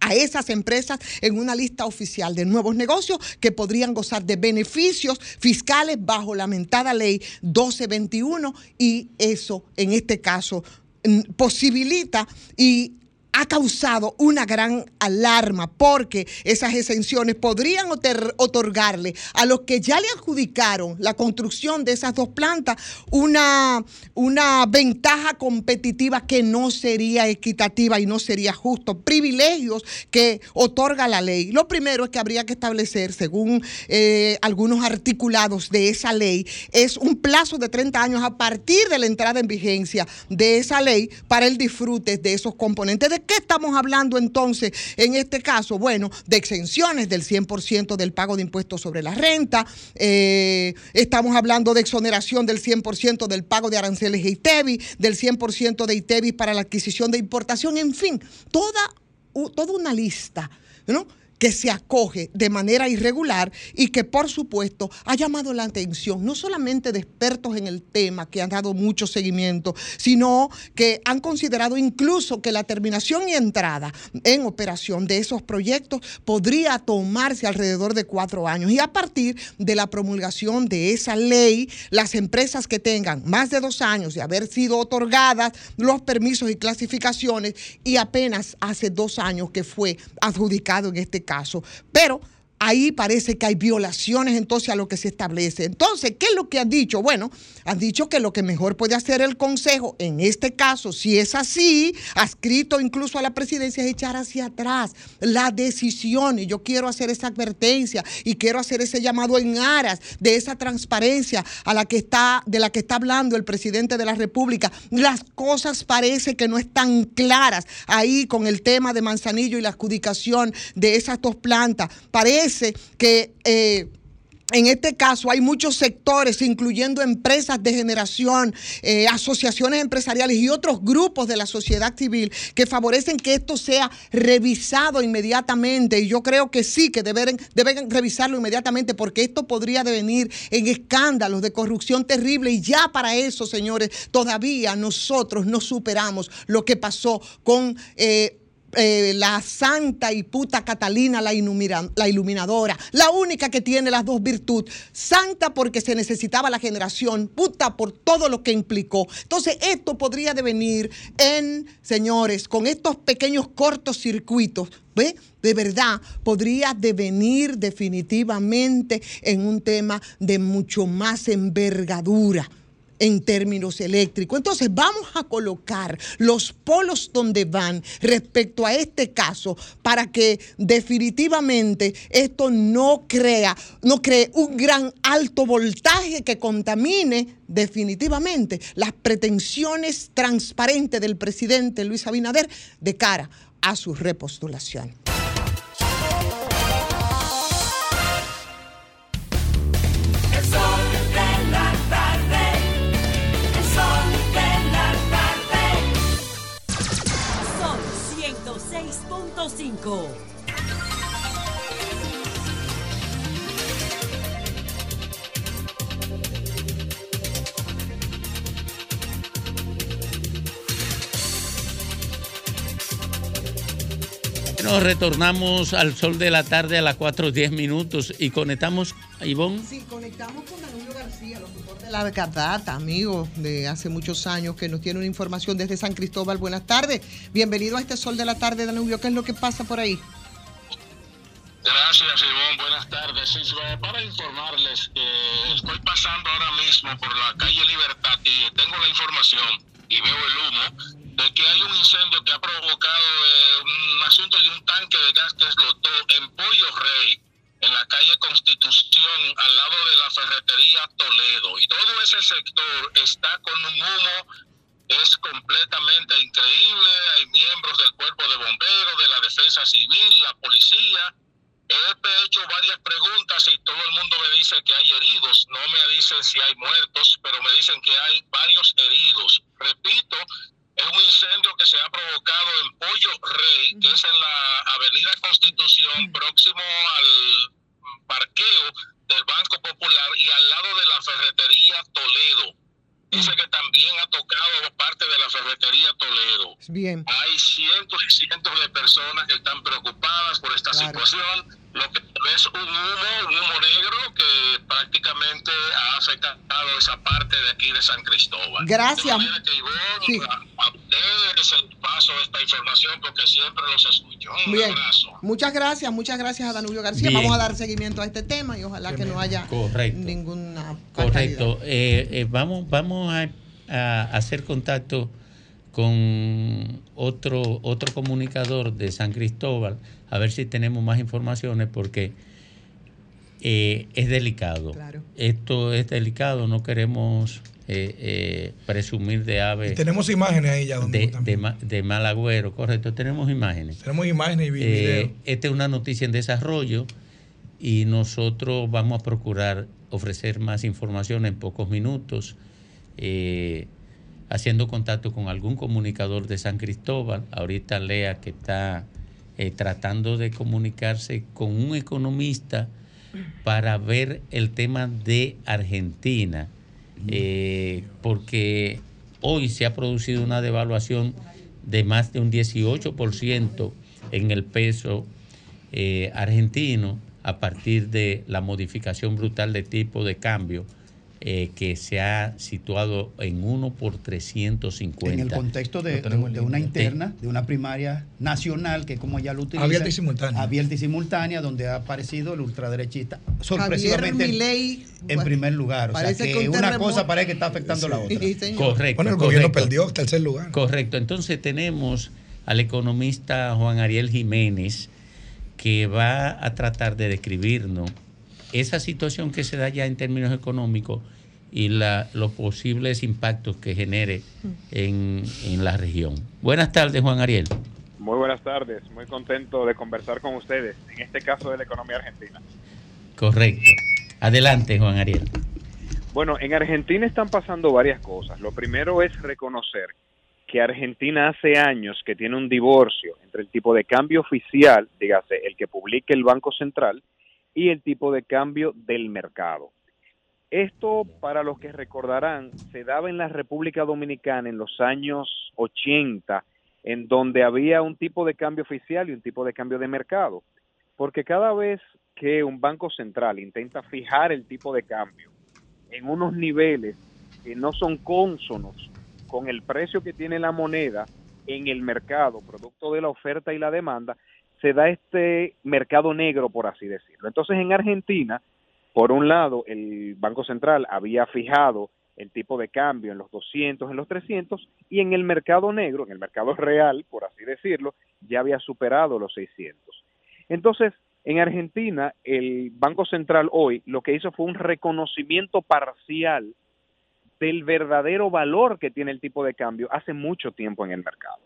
a esas empresas en una lista oficial de nuevos negocios que podrían gozar de beneficios fiscales bajo la mentada ley 1221 y eso en este caso mm, posibilita y ha causado una gran alarma porque esas exenciones podrían otor- otorgarle a los que ya le adjudicaron la construcción de esas dos plantas una, una ventaja competitiva que no sería equitativa y no sería justo. Privilegios que otorga la ley. Lo primero es que habría que establecer, según eh, algunos articulados de esa ley, es un plazo de 30 años a partir de la entrada en vigencia de esa ley para el disfrute de esos componentes. ¿De qué estamos hablando entonces en este caso? Bueno, de exenciones del 100% del pago de impuestos sobre la renta, eh, estamos hablando de exoneración del 100% del pago de aranceles e ITEVI, del 100% de ITEVI para la adquisición de importación, en fin, toda, toda una lista, ¿no? Que se acoge de manera irregular y que por supuesto ha llamado la atención no solamente de expertos en el tema que han dado mucho seguimiento, sino que han considerado incluso que la terminación y entrada en operación de esos proyectos podría tomarse alrededor de cuatro años y a partir de la promulgación de esa ley, las empresas que tengan más de dos años de haber sido otorgadas los permisos y clasificaciones y apenas hace dos años que fue adjudicado en este caso. Pero ahí parece que hay violaciones entonces a lo que se establece. Entonces, ¿qué es lo que han dicho? Bueno, han dicho que lo que mejor puede hacer el Consejo, en este caso, si es así, adscrito incluso a la presidencia, es echar hacia atrás la decisión. Y yo quiero hacer esa advertencia y quiero hacer ese llamado en aras de esa transparencia a la que está, de la que está hablando el presidente de la República. Las cosas parece que no están claras ahí con el tema de Manzanillo y la adjudicación de esas dos plantas. Parece que eh, en este caso hay muchos sectores, incluyendo empresas de generación, eh, asociaciones empresariales y otros grupos de la sociedad civil que favorecen que esto sea revisado inmediatamente. Y yo creo que sí, que deben, deben revisarlo inmediatamente porque esto podría devenir en escándalos de corrupción terrible. Y ya para eso, señores, todavía nosotros no superamos lo que pasó con... eh, eh, la santa y puta Catalina, la, ilumina- la iluminadora, la única que tiene las dos virtudes, santa porque se necesitaba la generación, puta por todo lo que implicó. Entonces, esto podría devenir en, señores, con estos pequeños cortocircuitos, ¿ve? De verdad, podría devenir definitivamente en un tema de mucho más envergadura en términos eléctricos. Entonces vamos a colocar los polos donde van respecto a este caso para que definitivamente esto no crea, no cree un gran alto voltaje que contamine definitivamente las pretensiones transparentes del presidente Luis Abinader de cara a su repostulación. 5. Nos retornamos al sol de la tarde a las 4.10 minutos y conectamos, Ivonne. García, locutor de la Cardata, amigo de hace muchos años, que nos tiene una información desde San Cristóbal. Buenas tardes. Bienvenido a este Sol de la Tarde, Danubio. ¿Qué es lo que pasa por ahí? Gracias, Ivonne. Buenas tardes. Sí, para informarles que estoy pasando ahora mismo por la calle Libertad y tengo la información y veo el humo de que hay un incendio que ha provocado eh, un asunto de un tanque de gas que explotó en Pollo Rey, en la calle Constitución, al lado de la ferretería Toledo. Y todo ese sector está con un humo es completamente increíble. Hay miembros del cuerpo de bomberos, de la defensa civil, la policía. He hecho varias preguntas y todo el mundo me dice que hay heridos. No me dicen si hay muertos, pero me dicen que hay varios heridos. Repito, es un incendio que se ha provocado en Pollo Rey, que es en la Avenida Constitución, próximo al parqueo del Banco Popular y al lado de la ferretería Toledo. Dice que también ha tocado parte de la ferretería Toledo. Bien. Hay cientos y cientos de personas que están preocupadas por esta situación. Lo que es un humo, un humo negro que prácticamente ha afectado esa parte de aquí de San Cristóbal. Gracias. De manera que Ivonne, a, a ustedes les paso esta información porque siempre los escucho. Un Bien. abrazo. Muchas gracias, muchas gracias a Danubio García. Bien. Vamos a dar seguimiento a este tema y ojalá que no haya Correcto. ninguna Correcto. Eh, eh, vamos vamos a, a hacer contacto con otro, otro comunicador de San Cristóbal, a ver si tenemos más informaciones, porque eh, es delicado. Esto es delicado, no queremos eh, eh, presumir de ave. Y tenemos imágenes ahí ya, de, de, ma- de mal agüero, correcto. Tenemos imágenes. Tenemos imágenes y vi- Eh, esta es una noticia en desarrollo y nosotros vamos a procurar ofrecer más información en pocos minutos, eh, haciendo contacto con algún comunicador de San Cristóbal. Ahorita Lea que está eh, tratando de comunicarse con un economista para ver el tema de Argentina, eh, porque hoy se ha producido una devaluación de más de un 18% en el peso argentino a partir de la modificación brutal de tipo de cambio eh, que se ha situado en 1 por 350. En el contexto de, de- de una interna, de una primaria nacional, que como ya lo utiliza. Abierta y simultánea. Abierta y simultánea, donde ha aparecido el ultraderechista sorpresivamente Milei, en bueno, primer lugar. O sea, que que un una cosa parece que está afectando a la otra. Sí. Correcto. Bueno, el gobierno correcto. perdió tercer lugar. Correcto. Entonces tenemos al economista Juan Ariel Jiménez que va a tratar de describirnos esa situación que se da ya en términos económicos y la- los posibles impactos que genere en, en la región. Buenas tardes, Juan Ariel. Muy buenas tardes, muy contento de conversar con ustedes, en este caso de la economía argentina. Correcto. Adelante, Juan Ariel. Bueno, en Argentina están pasando varias cosas. Lo primero es reconocer que Argentina hace años que tiene un divorcio entre el tipo de cambio oficial, dígase, el que publica el Banco Central, y el tipo de cambio del mercado. Esto, para los que recordarán, se daba en la República Dominicana en los años 80, en donde había un tipo de cambio oficial y un tipo de cambio de mercado. Porque cada vez que un banco central intenta fijar el tipo de cambio en unos niveles que no son cónsonos con el precio que tiene la moneda en el mercado, producto de la oferta y la demanda, se da este mercado negro, por así decirlo. Entonces, en Argentina, por un lado, el Banco Central había fijado el tipo de cambio en los 200, en los 300, y en el mercado negro, en el mercado real, por así decirlo, ya había superado los 600. Entonces, en Argentina, el Banco Central hoy lo que hizo fue un reconocimiento parcial del verdadero valor que tiene el tipo de cambio hace mucho tiempo en el mercado.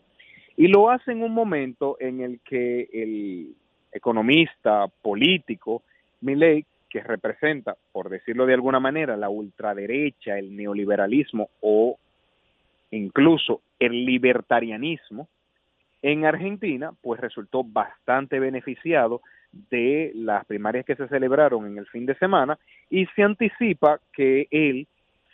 Y lo hace en un momento en el que el economista político, Milei, que representa, por decirlo de alguna manera, la ultraderecha, el neoliberalismo o incluso el libertarianismo, en Argentina, pues resultó bastante beneficiado de las primarias que se celebraron en el fin de semana y se anticipa que él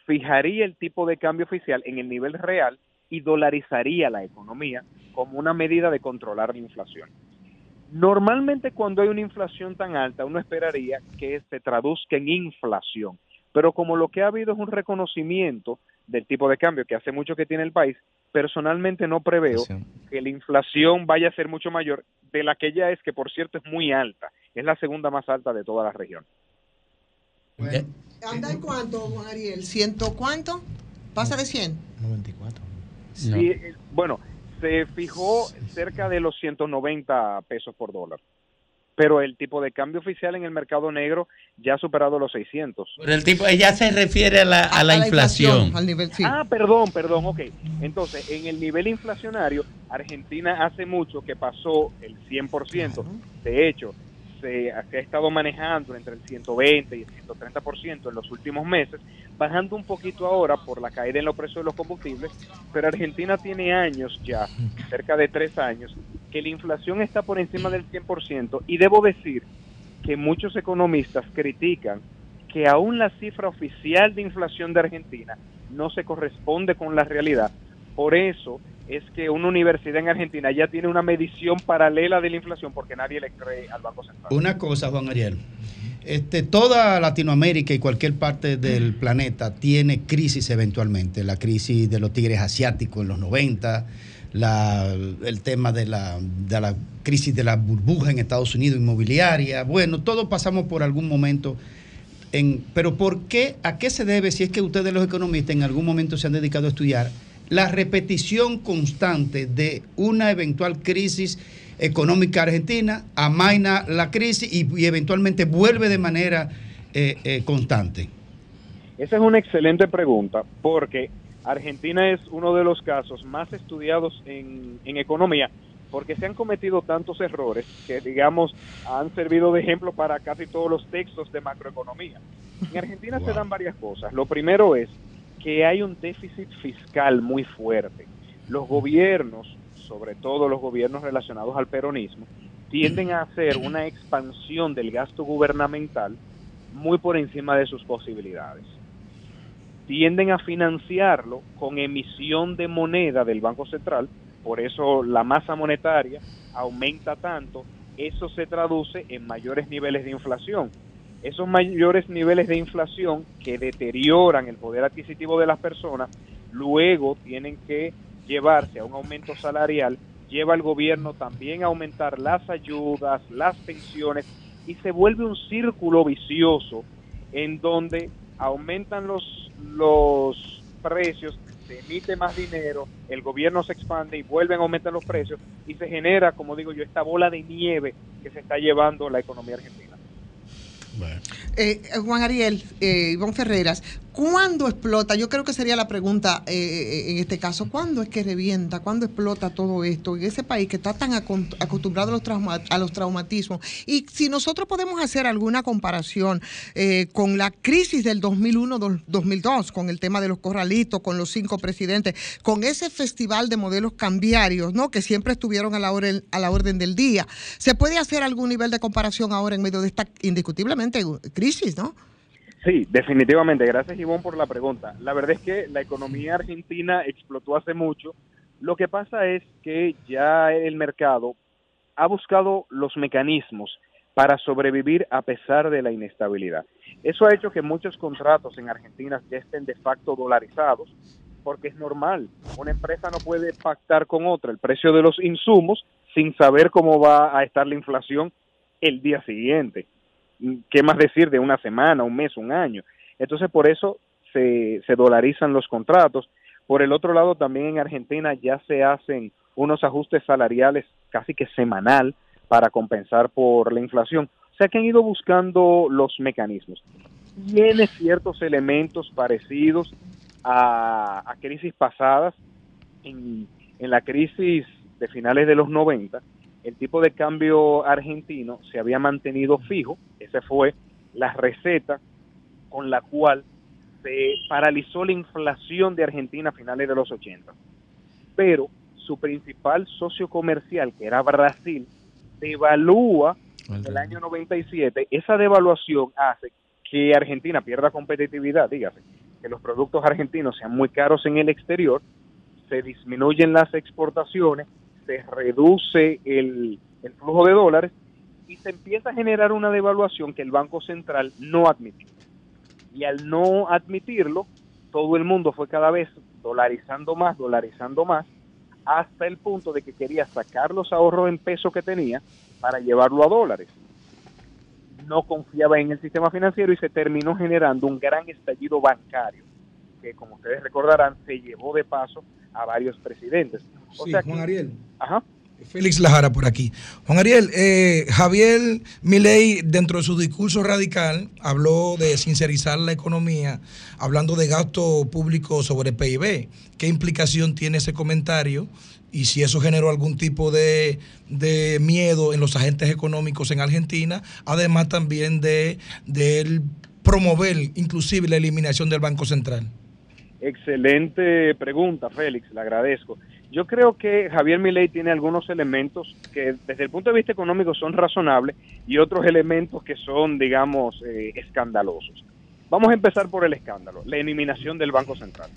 fijaría el tipo de cambio oficial en el nivel real y dolarizaría la economía como una medida de controlar la inflación. Normalmente cuando hay una inflación tan alta, uno esperaría que se traduzca en inflación, pero como lo que ha habido es un reconocimiento del tipo de cambio que hace mucho que tiene el país, personalmente no preveo que la inflación vaya a ser mucho mayor de la que ya es, que por cierto es muy alta, es la segunda más alta de toda la región. ¿Anda en cuánto, Juan Ariel? ¿Ciento cuánto? ¿Pasa de 100? 94. Sí, eh, bueno, se fijó cerca de los 190 pesos por dólar. Pero el tipo de cambio oficial en el mercado negro ya ha superado los 600. Pero el tipo, ella se refiere a la, a la inflación. Al nivel, sí. Ah, perdón, perdón, ok. Entonces, en el nivel inflacionario, Argentina hace mucho que pasó el 100%. De hecho, se, se ha estado manejando entre el 120 y el 130% en los últimos meses, bajando un poquito ahora por la caída en los precios de los combustibles, pero Argentina tiene años ya, cerca de tres años, que la inflación está por encima del 100% y debo decir que muchos economistas critican que aún la cifra oficial de inflación de Argentina no se corresponde con la realidad. Por eso es que una universidad en Argentina ya tiene una medición paralela de la inflación porque nadie le cree al Banco Central. Una cosa, Juan Ariel. Este, toda Latinoamérica y cualquier parte del planeta tiene crisis eventualmente. La crisis de los tigres asiáticos en los 90, la- el tema de la, de la crisis de la burbuja en Estados Unidos inmobiliaria. Bueno, todos pasamos por algún momento. En, pero ¿por qué? ¿A qué se debe, si es que ustedes los economistas en algún momento se han dedicado a estudiar, la repetición constante de una eventual crisis económica argentina, amaina la crisis y, y eventualmente vuelve de manera eh, eh, constante? Esa es una excelente pregunta porque Argentina es uno de los casos más estudiados en, en economía porque se han cometido tantos errores que, digamos, han servido de ejemplo para casi todos los textos de macroeconomía. En Argentina se dan varias cosas. Lo primero es que hay un déficit fiscal muy fuerte. Los gobiernos, sobre todo los gobiernos relacionados al peronismo, tienden a hacer una expansión del gasto gubernamental muy por encima de sus posibilidades tienden a financiarlo con emisión de moneda del Banco Central, por eso la masa monetaria aumenta tanto, eso se traduce en mayores niveles de inflación. Esos mayores niveles de inflación que deterioran el poder adquisitivo de las personas, luego tienen que llevarse a un aumento salarial, lleva al gobierno también a aumentar las ayudas, las pensiones, y se vuelve un círculo vicioso en donde aumentan los, los precios, se emite más dinero, el gobierno se expande y vuelven a aumentar los precios y se genera, como digo yo, esta bola de nieve que se está llevando la economía argentina. Eh, Juan Ariel, eh, Ivonne Ferreras, ¿cuándo explota? Yo creo que sería la pregunta eh, eh, en este caso, ¿cuándo es que revienta? ¿Cuándo explota todo esto en ese país que está tan acostumbrado a los, trauma- a los traumatismos? Y si nosotros podemos hacer alguna comparación eh, con la crisis del 2001-2002, con el tema de los corralitos, con los cinco presidentes, con ese festival de modelos cambiarios, ¿no? Que siempre estuvieron a la, orden, a la orden del día. ¿Se puede hacer algún nivel de comparación ahora en medio de esta indiscutiblemente crisis, no? Sí, definitivamente. Gracias, Ivonne, por la pregunta. La verdad es que la economía argentina explotó hace mucho. Lo que pasa es que ya el mercado ha buscado los mecanismos para sobrevivir a pesar de la inestabilidad. Eso ha hecho que muchos contratos en Argentina ya estén de facto dolarizados, porque es normal. Una empresa no puede pactar con otra el precio de los insumos sin saber cómo va a estar la inflación el día siguiente. ¿Qué más decir de una semana, un mes, un año? Entonces, por eso se, se dolarizan los contratos. Por el otro lado, también en Argentina ya se hacen unos ajustes salariales casi que semanal para compensar por la inflación. O sea que han ido buscando los mecanismos. Tiene ciertos elementos parecidos a, a crisis pasadas. En, en la crisis de finales de los 90, el tipo de cambio argentino se había mantenido fijo. Esa fue la receta con la cual se paralizó la inflación de Argentina a finales de los 80. Pero su principal socio comercial, que era Brasil, devalúa en el año 97. Esa devaluación hace que Argentina pierda competitividad, dígase, que los productos argentinos sean muy caros en el exterior, se disminuyen las exportaciones, se reduce el, flujo de dólares y se empieza a generar una devaluación que el Banco Central no admitió. Y al no admitirlo, todo el mundo fue cada vez dolarizando más, dolarizando más, hasta el punto de que quería sacar los ahorros en peso que tenía para llevarlo a dólares. No confiaba en el sistema financiero y se terminó generando un gran estallido bancario, que como ustedes recordarán, se llevó de paso a varios presidentes. O Sí, sea Juan Ariel. Ajá. Félix Lajara por aquí. Juan Ariel, eh, Javier Milei, dentro de su discurso radical, habló de sincerizar la economía, hablando de gasto público sobre PIB. ¿Qué implicación tiene ese comentario? Y si eso generó algún tipo de, de miedo en los agentes económicos en Argentina, además también de, de él promover inclusive la eliminación del Banco Central. Excelente pregunta, Félix, le agradezco. Yo creo que Javier Milei tiene algunos elementos que desde el punto de vista económico son razonables y otros elementos que son, digamos, eh, escandalosos. Vamos a empezar por el escándalo, la eliminación del Banco Central.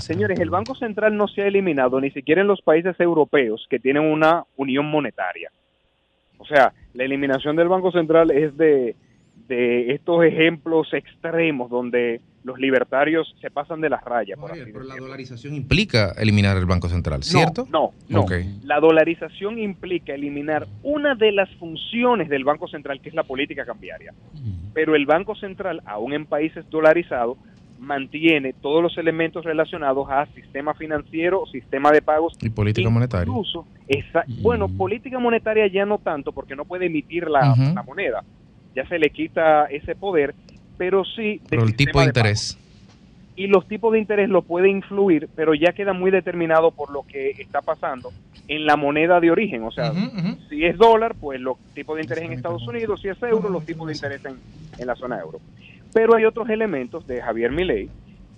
Señores, el Banco Central no se ha eliminado ni siquiera en los países europeos que tienen una unión monetaria. O sea, la eliminación del Banco Central es de, de estos ejemplos extremos donde los libertarios se pasan de las rayas. Por así Pero la dolarización implica eliminar el Banco Central, ¿cierto? No, no. La dolarización implica eliminar una de las funciones del Banco Central, que es la política cambiaria. Pero el Banco Central, aún en países dolarizados, mantiene todos los elementos relacionados a sistema financiero, sistema de pagos. Y política monetaria. Incluso, esa- bueno, política monetaria ya no tanto, porque no puede emitir la moneda. Ya se le quita ese poder, pero sí... Pero el tipo de interés. y los tipos de interés lo puede influir, pero ya queda muy determinado por lo que está pasando en la moneda de origen. O sea, si es dólar, pues los tipos de interés en Estados Unidos, si es euro, los tipos de interés en, en la zona euro. Pero hay otros elementos de Javier Milei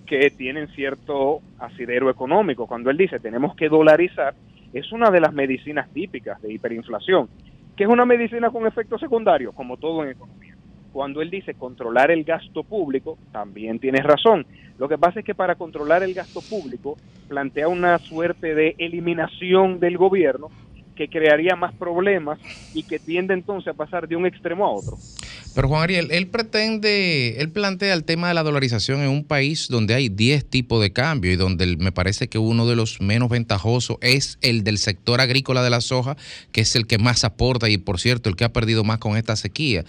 que tienen cierto asidero económico. Cuando él dice tenemos que dolarizar, es una de las medicinas típicas de hiperinflación, que es una medicina con efectos secundarios, como todo en economía. Cuando él dice controlar el gasto público, también tienes razón. Lo que pasa es que para controlar el gasto público plantea una suerte de eliminación del gobierno que crearía más problemas y que tiende entonces a pasar de un extremo a otro. Pero Juan Ariel, él pretende, él plantea el tema de la dolarización en un país donde hay 10 tipos de cambio y donde me parece que uno de los menos ventajosos es el del sector agrícola de la soja, que es el que más aporta y por cierto el que ha perdido más con esta sequía.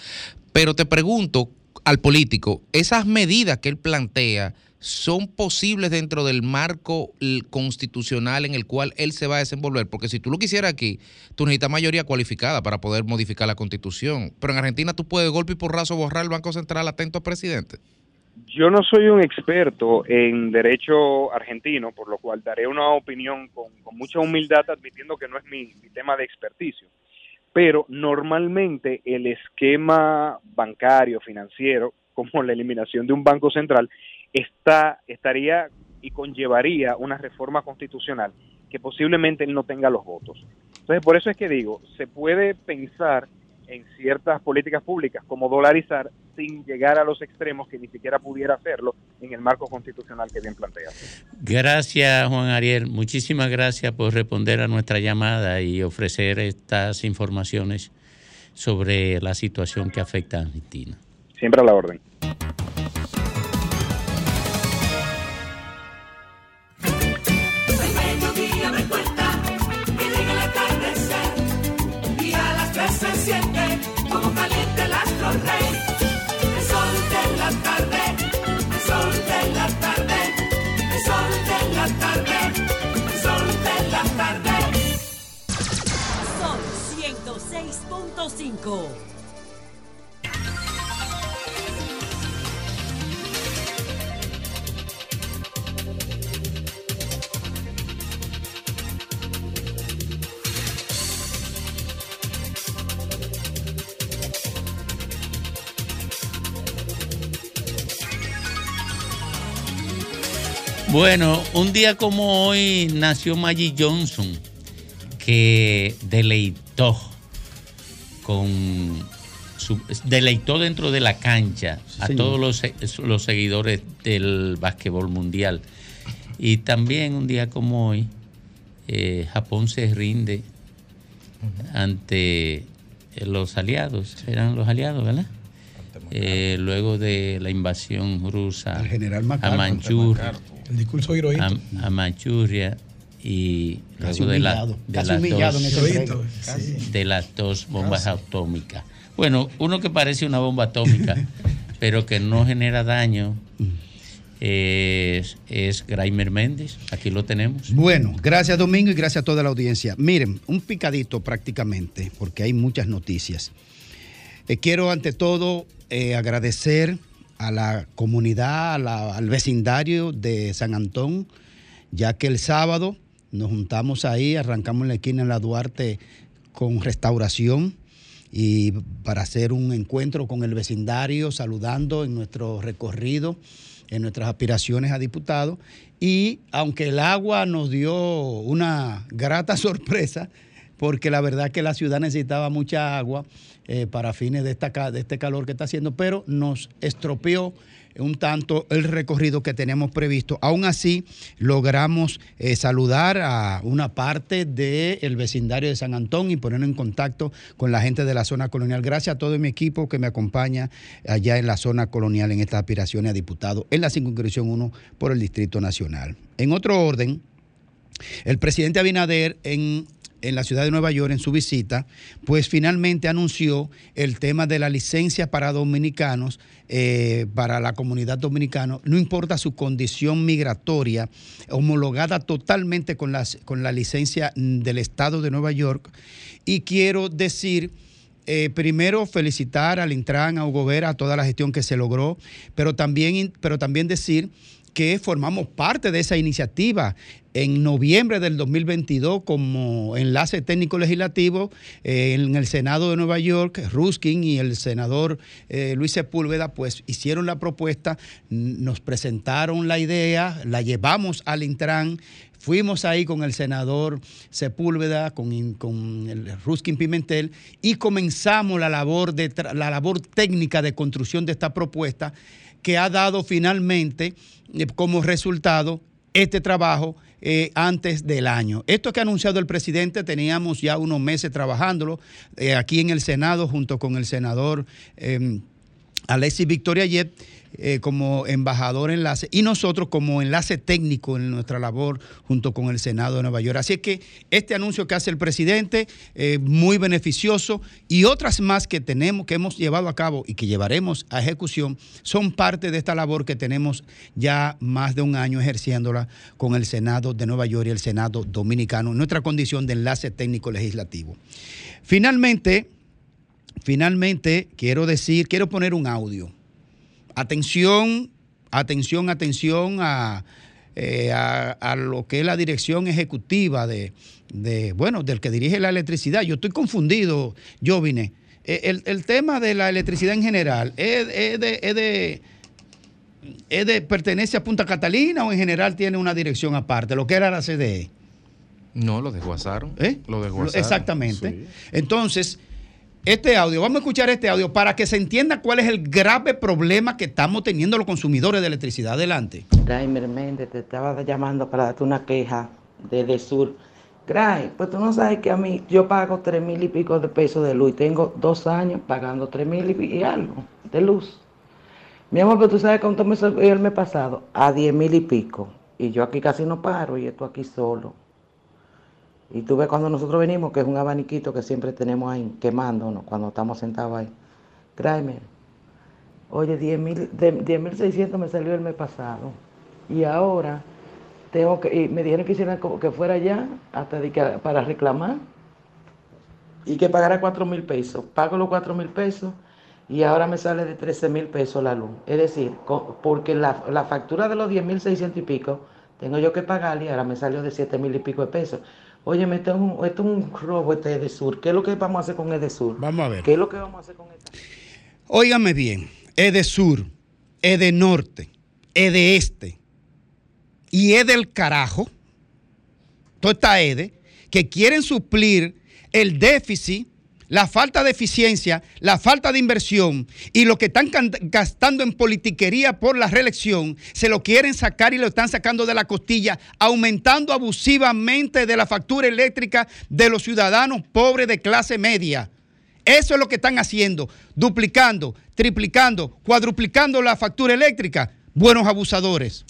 Pero te pregunto al político, esas medidas que él plantea son posibles dentro del marco constitucional en el cual él se va a desenvolver, porque si tú lo quisieras aquí, tú necesitas mayoría cualificada para poder modificar la constitución, pero en Argentina tú puedes de golpe y porrazo borrar el Banco Central atento al presidente. Yo no soy un experto en derecho argentino, por lo cual daré una opinión con, con mucha humildad, admitiendo que no es mi, mi tema de experticio. Pero normalmente el esquema bancario, financiero, como la eliminación de un banco central, está, estaría y conllevaría una reforma constitucional que posiblemente él no tenga los votos. Entonces, por eso es que digo, se puede pensar en ciertas políticas públicas como dolarizar sin llegar a los extremos que ni siquiera pudiera hacerlo en el marco constitucional que bien plantea. Gracias, Juan Ariel. Muchísimas gracias por responder a nuestra llamada y ofrecer estas informaciones sobre la situación que afecta a Argentina. Siempre a la orden. Bueno, un día como hoy nació Maggie Johnson, que deleitó con su- deleitó dentro de la cancha a señor. todos los, se- los seguidores del básquetbol mundial. Y también un día como hoy, eh, Japón se rinde ante los aliados, eran los aliados, ¿verdad? Eh, luego de la invasión rusa general a. Manchuria, El discurso a, a Manchuria y Casi luego de, la- de casi las humillado dos, en ese Hirohito, break. de las dos bombas atómicas. Bueno, uno que parece una bomba atómica, pero que no genera daño, es, es Graimer Méndez. Aquí lo tenemos. Bueno, gracias Domingo y gracias a toda la audiencia. Miren, un picadito prácticamente, porque hay muchas noticias. Eh, quiero ante todo eh, agradecer a la comunidad, a la- al vecindario de San Antón, ya que el sábado nos juntamos ahí, arrancamos en la esquina en la Duarte con restauración y para hacer un encuentro con el vecindario, saludando en nuestro recorrido, en nuestras aspiraciones a diputado. Y aunque el agua nos dio una grata sorpresa, porque la verdad que la ciudad necesitaba mucha agua eh, para fines de, esta, de este calor que está haciendo, pero nos estropeó un tanto el recorrido que teníamos previsto. Aún así, logramos eh, saludar a una parte del vecindario de San Antón y ponernos en contacto con la gente de la zona colonial. Gracias a todo mi equipo que me acompaña allá en la zona colonial en estas aspiraciones a diputado en la circunscripción 1 por el Distrito Nacional. En otro orden, el presidente Abinader en, en la ciudad de Nueva York, en su visita, pues finalmente anunció el tema de la licencia para dominicanos, eh, para la comunidad dominicana, no importa su condición migratoria, homologada totalmente con, las, con la licencia del Estado de Nueva York. Y quiero decir... Eh, primero, felicitar al Intran, a Hugo Vera, a toda la gestión que se logró, pero también, pero también decir que formamos parte de esa iniciativa. En noviembre del 2022, como enlace técnico legislativo, eh, en el Senado de Nueva York, Ruskin y el senador eh, Luis Sepúlveda, pues hicieron la propuesta, nos presentaron la idea, la llevamos al Intran, Fuimos ahí con el senador Sepúlveda, con, con el Ruskin Pimentel, y comenzamos la labor, de, la labor técnica de construcción de esta propuesta que ha dado finalmente eh, como resultado este trabajo eh, antes del año. Esto que ha anunciado el presidente, teníamos ya unos meses trabajándolo eh, aquí en el Senado junto con el senador eh, Alexis Victoria Yet eh, como embajador enlace y nosotros como enlace técnico en nuestra labor junto con el Senado de Nueva York. Así es que este anuncio que hace el presidente, eh, muy beneficioso y otras más que tenemos, que hemos llevado a cabo y que llevaremos a ejecución, son parte de esta labor que tenemos ya más de un año ejerciéndola con el Senado de Nueva York y el Senado dominicano en nuestra condición de enlace técnico legislativo. Finalmente, finalmente quiero decir, quiero poner un audio. Atención, atención, atención a, eh, a, a lo que es la dirección ejecutiva de, de, bueno, del que dirige la electricidad. Yo estoy confundido, yo vine. El, el tema de la electricidad en general, ¿es, es de, es de- es de- pertenece a Punta Catalina o en general tiene una dirección aparte, lo que era la CDE? No, lo desguazaron. ¿Eh? Lo desguazaron. Exactamente. Entonces, este audio, vamos a escuchar este audio para que se entienda cuál es el grave problema que estamos teniendo los consumidores de electricidad. Adelante. Graimer Méndez, te estaba llamando para darte una queja desde Sur. Gray, pues tú no sabes que a mí yo pago tres mil y pico de pesos de luz y tengo dos años pagando tres mil y, algo de luz. Mi amor, pero tú sabes cuánto me salió el mes pasado, a diez mil y pico. Y yo aquí casi no paro y esto aquí solo. Y tú ves cuando nosotros venimos, que es un abaniquito que siempre tenemos ahí quemándonos cuando estamos sentados ahí. Graimer, Oye, 10 mil, de- 10.600 me salió el mes pasado. Y ahora tengo que, y me dijeron que hiciera como que fuera allá hasta de para reclamar y que pagara 4 mil pesos. Pago los 4 mil pesos y ahora me sale de 13 mil pesos la luz. Es decir, porque la, la factura de los 10.600 y pico tengo yo que pagarle y ahora me salió de 7 mil y pico de pesos. Oye, esto es, un, esto es un robo este Edesur. ¿Qué es lo que vamos a hacer con Edesur? Vamos a ver. ¿Qué es lo que vamos a hacer con esta? Óigame bien, es de sur, es de norte, es de este y es del carajo, toda esta EDE, que quieren suplir el déficit, la falta de eficiencia, la falta de inversión y lo que están gastando en politiquería por la reelección, se lo quieren sacar y lo están sacando de la costilla, aumentando abusivamente de la factura eléctrica de los ciudadanos pobres de clase media. Eso es lo que están haciendo, duplicando, triplicando, cuadruplicando la factura eléctrica. Buenos abusadores.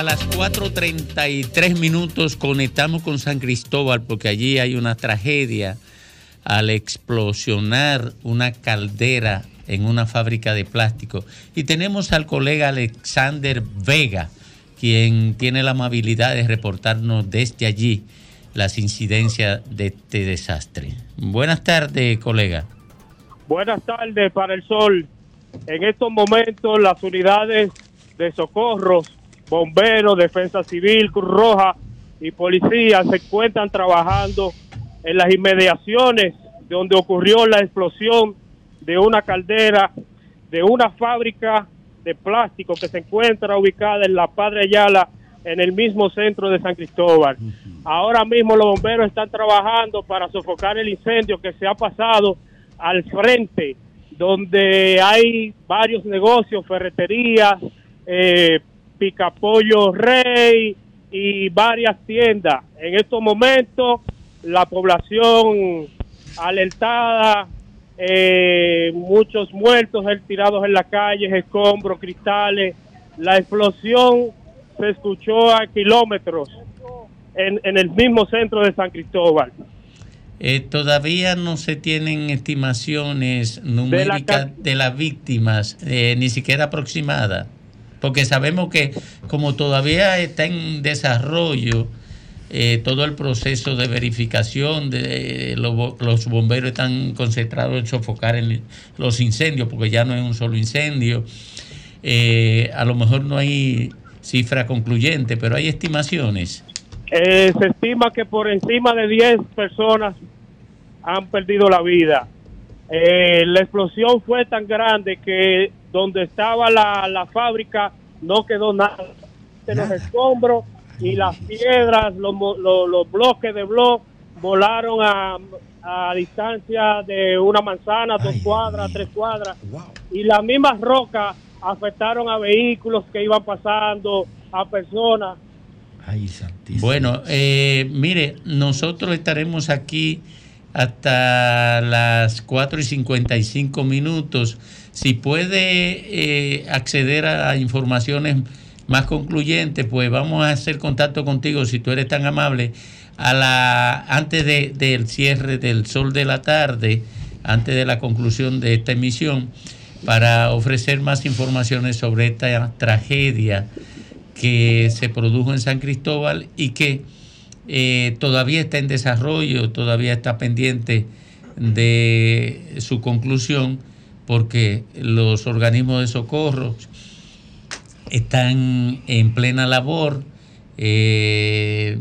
A las 4.33 minutos conectamos con San Cristóbal porque allí hay una tragedia al explosionar una caldera en una fábrica de plástico. Y tenemos al colega Alexander Vega, quien tiene la amabilidad de reportarnos desde allí las incidencias de este desastre. Buenas tardes, colega. Buenas tardes para el sol. En estos momentos las unidades de socorros, bomberos, defensa civil, Cruz Roja, y policías se encuentran trabajando en las inmediaciones donde ocurrió la explosión de una caldera de una fábrica de plástico que se encuentra ubicada en la Padre Ayala, en el mismo centro de San Cristóbal. Ahora mismo los bomberos están trabajando para sofocar el incendio que se ha pasado al frente, donde hay varios negocios, ferreterías, eh, picapollo rey y varias tiendas. En estos momentos la población alertada, eh, muchos muertos tirados en la calle, escombros, cristales. La explosión se escuchó a kilómetros en, en el mismo centro de San Cristóbal. Eh, todavía no se tienen estimaciones numéricas de, las víctimas, eh, ni siquiera aproximadas, porque sabemos que como todavía está en desarrollo eh, todo el proceso de verificación, de, lo- los bomberos están concentrados en sofocar los incendios, porque ya no es un solo incendio, Eh, a lo mejor no hay cifra concluyente, pero hay estimaciones. Eh, se estima que por encima de 10 personas han perdido la vida. Eh, la explosión fue tan grande que donde estaba la, la fábrica no quedó nada. De los escombros y las piedras, los, los, los bloques de blog volaron a, a distancia de una manzana, dos cuadras, tres cuadras. Y las mismas rocas afectaron a vehículos que iban pasando, a personas. Bueno, eh, mire, nosotros estaremos aquí hasta las 4 y 55 minutos. Si puede eh, acceder a informaciones más concluyentes, pues vamos a hacer contacto contigo, si tú eres tan amable, a la, antes de- del cierre del sol de la tarde, antes de la conclusión de esta emisión, para ofrecer más informaciones sobre esta tragedia que se produjo en San Cristóbal y que eh, todavía está en desarrollo, todavía está pendiente de su conclusión, porque los organismos de socorro están en plena labor, eh,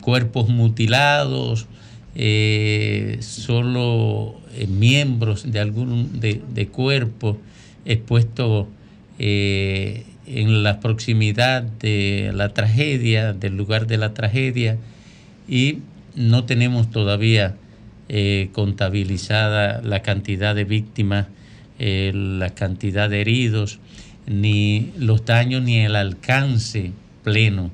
cuerpos mutilados, eh, solo eh, miembros de algún de, de cuerpo expuestos en la proximidad de la tragedia, del lugar de la tragedia, y no tenemos todavía eh, contabilizada la cantidad de víctimas, eh, la cantidad de heridos, ni los daños ni el alcance pleno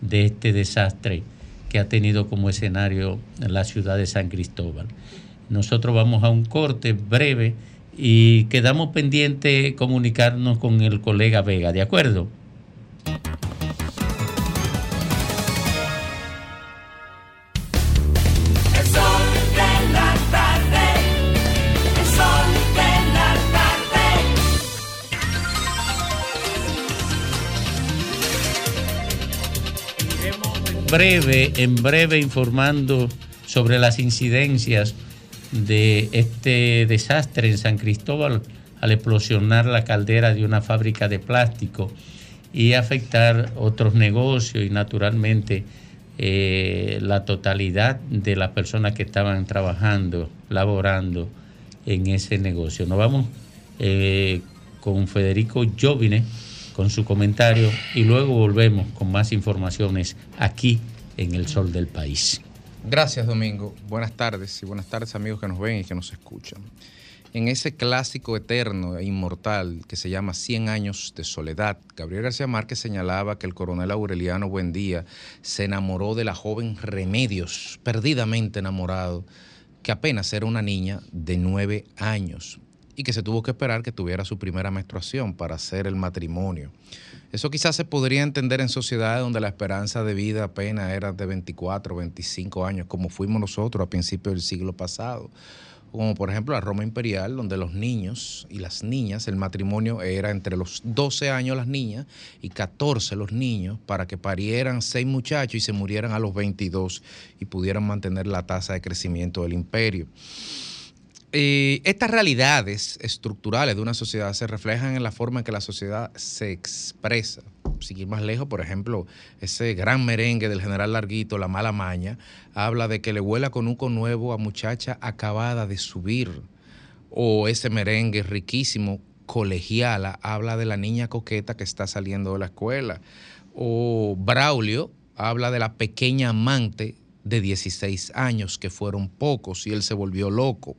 de este desastre que ha tenido como escenario la ciudad de San Cristóbal. Nosotros vamos a un corte breve y quedamos pendientes comunicarnos con el colega Vega, ¿de acuerdo? Breve, en breve informando sobre las incidencias de este desastre en San Cristóbal al explosionar la caldera de una fábrica de plástico y afectar otros negocios y naturalmente eh, la totalidad de las personas que estaban trabajando, laborando en ese negocio. Nos vamos eh, con Federico Jovine con su comentario y luego volvemos con más informaciones aquí en El Sol del País. Gracias, Domingo. Buenas tardes y buenas tardes, amigos que nos ven y que nos escuchan. En ese clásico eterno e inmortal que se llama 100 años de soledad, Gabriel García Márquez señalaba que el coronel Aureliano Buendía se enamoró de la joven Remedios, perdidamente enamorado, que apenas era una niña de nueve años y que se tuvo que esperar que tuviera su primera menstruación para hacer el matrimonio. Eso quizás se podría entender en sociedades donde la esperanza de vida apenas era de 24, 25 años, como fuimos nosotros a principios del siglo pasado. Como por ejemplo la Roma imperial, donde los niños y las niñas, el matrimonio era entre los 12 años las niñas y 14 los niños, para que parieran seis muchachos y se murieran a los 22 y pudieran mantener la tasa de crecimiento del imperio. Eh, estas realidades estructurales de una sociedad se reflejan en la forma en que la sociedad se expresa. sin más lejos, por ejemplo, ese gran merengue del general Larguito, La Mala Maña, habla de que le huela con un nuevo a muchacha acabada de subir. O ese merengue riquísimo, colegiala, habla de la niña coqueta que está saliendo de la escuela. O Braulio habla de la pequeña amante de 16 años, que fueron pocos, y él se volvió loco.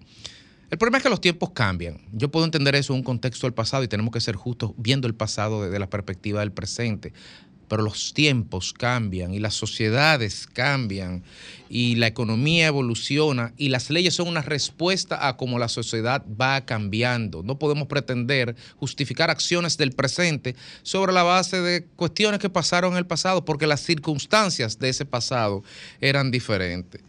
El problema es que los tiempos cambian. Yo puedo entender eso en un contexto del pasado y tenemos que ser justos viendo el pasado desde la perspectiva del presente. Pero los tiempos cambian y las sociedades cambian y la economía evoluciona y las leyes son una respuesta a cómo la sociedad va cambiando. No podemos pretender justificar acciones del presente sobre la base de cuestiones que pasaron en el pasado porque las circunstancias de ese pasado eran diferentes.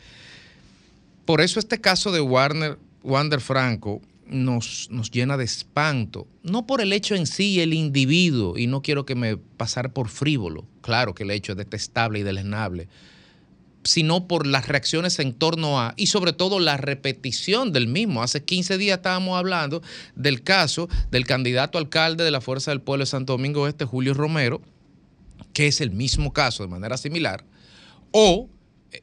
Por eso este caso de Warner Wander Franco nos, nos llena de espanto, no por el hecho en sí, el individuo, y no quiero que me pasar por frívolo, claro que el hecho es detestable y deleznable, sino por las reacciones en torno a, y sobre todo la repetición del mismo. Hace 15 días estábamos hablando del caso del candidato alcalde de la Fuerza del Pueblo de Santo Domingo Este, Julio Romero, que es el mismo caso de manera similar, o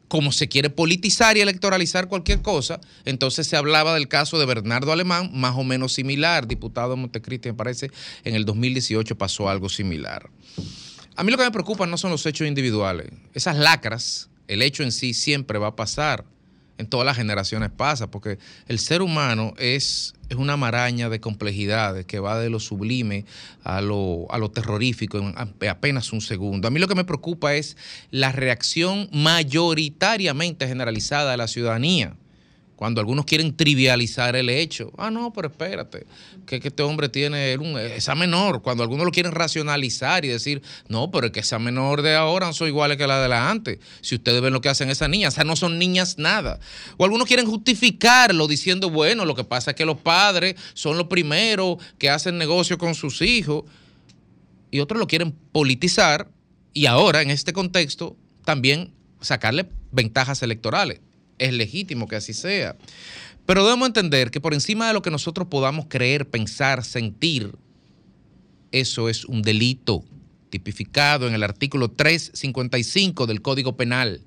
como se quiere politizar y electoralizar cualquier cosa, entonces se hablaba del caso de Bernardo Alemán, más o menos similar, diputado de Montecristi, me parece, en el 2018 pasó algo similar. A mí lo que me preocupa no son los hechos individuales, esas lacras, el hecho en sí siempre va a pasar, en todas las generaciones pasa, porque el ser humano es, es una maraña de complejidades que va de lo sublime a lo, a lo terrorífico en apenas un segundo. A mí lo que me preocupa es la reacción mayoritariamente generalizada de la ciudadanía cuando algunos quieren trivializar el hecho. Ah, no, pero espérate, que, este hombre tiene un, esa menor. Cuando algunos lo quieren racionalizar y decir, no, pero es que esa menor de ahora no son iguales que la de la antes. Si ustedes ven lo que hacen esas niñas, o sea, no son niñas nada. O algunos quieren justificarlo diciendo, bueno, lo que pasa es que los padres son los primeros que hacen negocio con sus hijos. Y otros lo quieren politizar y ahora, en este contexto, también sacarle ventajas electorales es legítimo que así sea. Pero debemos entender que por encima de lo que nosotros podamos creer, pensar, sentir, eso es un delito tipificado en el artículo 355 del Código Penal,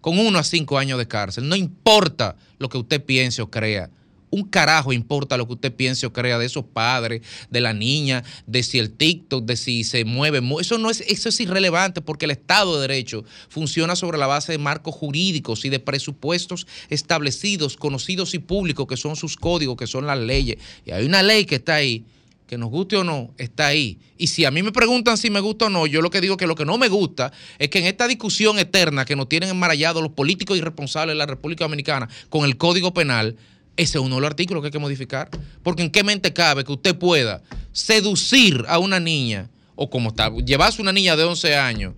con uno a cinco años de cárcel. No importa lo que usted piense o crea un carajo importa lo que usted piense o crea de esos padres, de la niña, de si el TikTok, de si se mueve. Eso, no es, eso es irrelevante porque el Estado de Derecho funciona sobre la base de marcos jurídicos y de presupuestos establecidos, conocidos y públicos, que son sus códigos, que son las leyes. Y hay una ley que está ahí que nos guste o no, está ahí. Y si a mí me preguntan si me gusta o no, yo lo que digo que lo que no me gusta es que en esta discusión eterna que nos tienen enmarallados los políticos irresponsables de la República Dominicana con el Código Penal, ese es uno de los artículos que hay que modificar. Porque en qué mente cabe que usted pueda seducir a una niña, o como está, llevarse una niña de 11 años,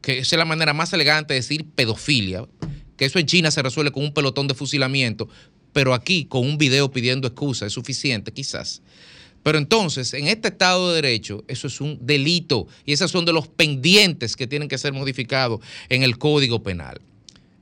que esa es la manera más elegante de decir pedofilia, que eso en China se resuelve con un pelotón de fusilamiento, pero aquí con un video pidiendo excusa es suficiente, quizás. Pero entonces, en este Estado de Derecho, eso es un delito y esos son de los pendientes que tienen que ser modificados en el Código Penal.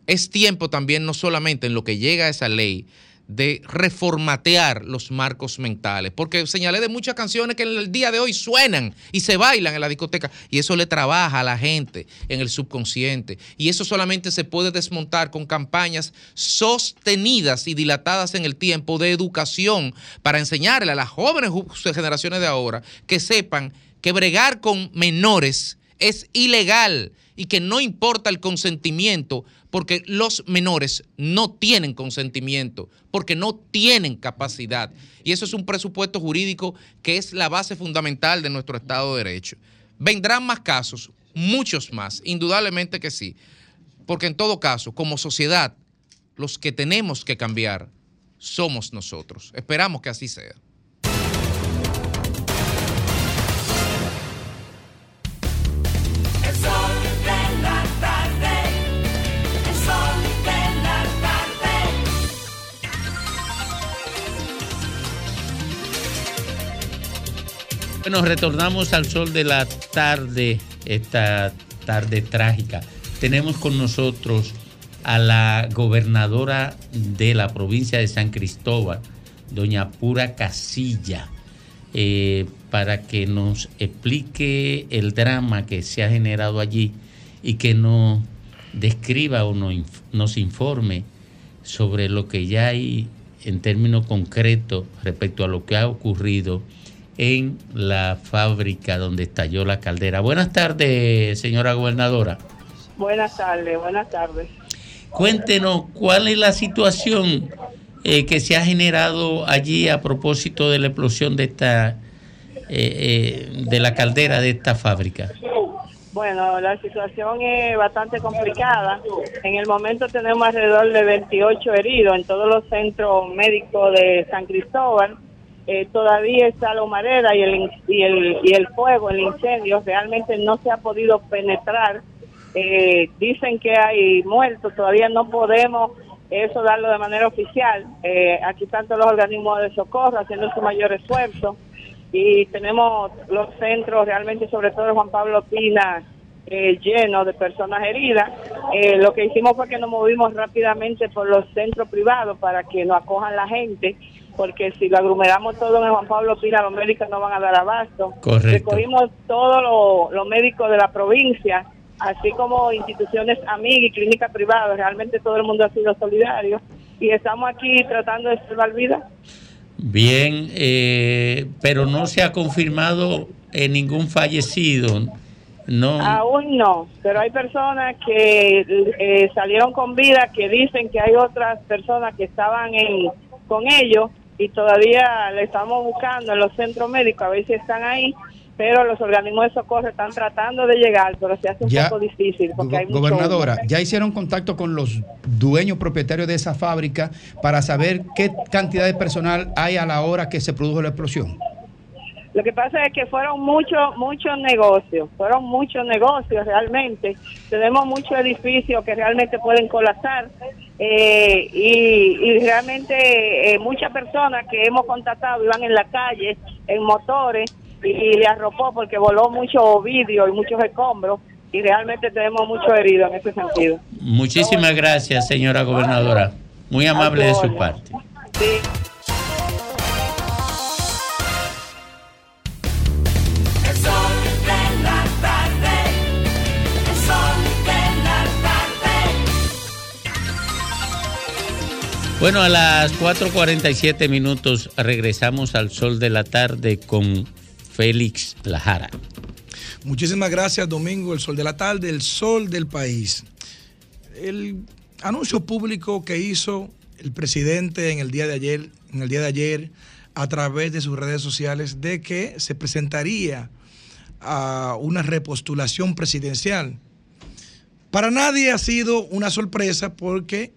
Es tiempo también, no solamente en lo que llega a esa ley, de reformatear los marcos mentales, porque señalé de muchas canciones que en el día de hoy suenan y se bailan en la discoteca. Y eso le trabaja a la gente en el subconsciente. Y eso solamente se puede desmontar con campañas sostenidas y dilatadas en el tiempo de educación para enseñarle a las jóvenes generaciones de ahora que sepan que bregar con menores es ilegal y que no importa el consentimiento porque los menores no tienen consentimiento, porque no tienen capacidad. Y eso es un presupuesto jurídico que es la base fundamental de nuestro Estado de Derecho. ¿Vendrán más casos? Muchos más, indudablemente que sí. Porque en todo caso, como sociedad, los que tenemos que cambiar somos nosotros. Esperamos que así sea. Bueno, retornamos al sol de la tarde, esta tarde trágica. Tenemos con nosotros a la gobernadora de la provincia de San Cristóbal, doña Pura Casilla. eh, para que nos explique el drama que se ha generado allí y que nos describa o nos, inf- nos informe sobre lo que ya hay en términos concretos respecto a lo que ha ocurrido en la fábrica donde estalló la caldera. Buenas tardes, señora gobernadora. Buenas tardes, buenas tardes. Cuéntenos cuál es la situación eh, que se ha generado allí a propósito de la explosión de esta eh, eh, de la caldera de esta fábrica. Bueno, la situación es bastante complicada. En el momento tenemos alrededor de 28 heridos en todos los centros médicos de San Cristóbal. Eh, todavía está la humareda y el, y, el, y el fuego, el incendio, realmente no se ha podido penetrar. Eh, dicen que hay muertos, todavía no podemos eso darlo de manera oficial. Eh, aquí están todos los organismos de socorro haciendo su mayor esfuerzo y tenemos los centros realmente, sobre todo Juan Pablo Pina, eh, llenos de personas heridas. Eh, lo que hicimos fue que nos movimos rápidamente por los centros privados para que nos acojan la gente, porque si lo aglomeramos todo en Juan Pablo Pina, los médicos no van a dar abasto. Correcto. Recogimos todos los los médicos de la provincia, así como instituciones amigas y clínicas privadas. Realmente todo el mundo ha sido solidario y estamos aquí tratando de salvar vidas. Bien, eh, pero no se ha confirmado eh, ningún fallecido. No. Aún no, pero hay personas que eh, salieron con vida que dicen que hay otras personas que estaban en, con ellos y todavía le estamos buscando en los centros médicos a ver si están ahí, pero los organismos de socorro están tratando de llegar, pero se hace un Ya, poco difícil porque hay Gobernadora, ya hicieron contacto con los dueños propietarios de esa fábrica para saber qué cantidad de personal hay a la hora que se produjo la explosión. Lo que pasa es que fueron muchos muchos negocios, fueron muchos negocios realmente. Tenemos muchos edificios que realmente pueden colapsar eh, y, y realmente eh, muchas personas que hemos contactado iban en la calle, en motores y, y le arropó porque voló mucho vidrio y muchos escombros y realmente tenemos muchos heridos en ese sentido. Muchísimas gracias, señora gobernadora. Muy amable de su parte. Bueno, a las 4.47 minutos regresamos al sol de la tarde con Félix Lajara. Muchísimas gracias, Domingo, el sol de la tarde, el sol del país. El anuncio público que hizo el presidente en el día de ayer, en el día de ayer, a través de sus redes sociales, de que se presentaría a una repostulación presidencial. Para nadie ha sido una sorpresa porque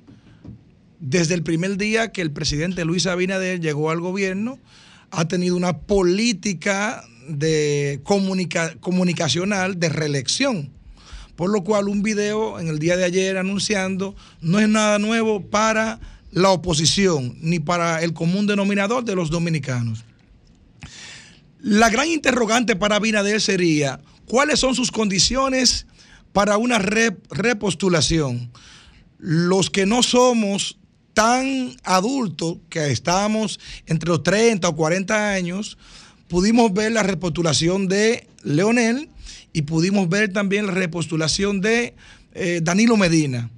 desde el primer día que el presidente Luis Abinader llegó al gobierno, ha tenido una política de comunica- comunicacional de reelección. Por lo cual un video en el día de ayer anunciando no es nada nuevo para la oposición ni para el común denominador de los dominicanos. La gran interrogante para Abinader sería, ¿cuáles son sus condiciones para una re- repostulación? Los que no somos tan adultos, que estábamos entre los 30 o 40 años, pudimos ver la repostulación de Leonel y pudimos ver también la repostulación de eh, Danilo Medina.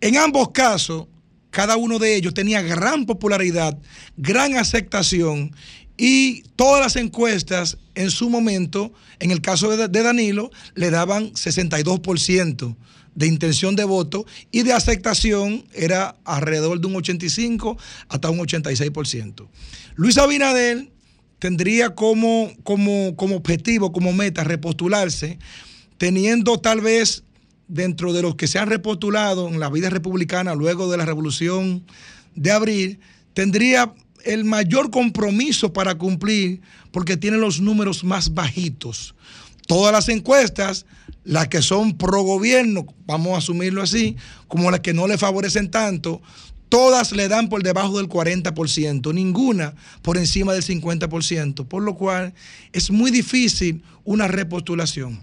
En ambos casos, cada uno de ellos tenía gran popularidad, gran aceptación y todas las encuestas en su momento, en el caso de Danilo, le daban 62% de intención de voto y de aceptación era alrededor de un 85 hasta un 86%. Luis Abinader tendría como, como, como objetivo, como meta, repostularse, teniendo tal vez dentro de los que se han repostulado en la vida republicana luego de la revolución de abril, tendría el mayor compromiso para cumplir porque tiene los números más bajitos. Todas las encuestas, las que son pro gobierno, vamos a asumirlo así, como las que no le favorecen tanto, todas le dan por debajo del 40%, ninguna por encima del 50%, por lo cual es muy difícil una repostulación.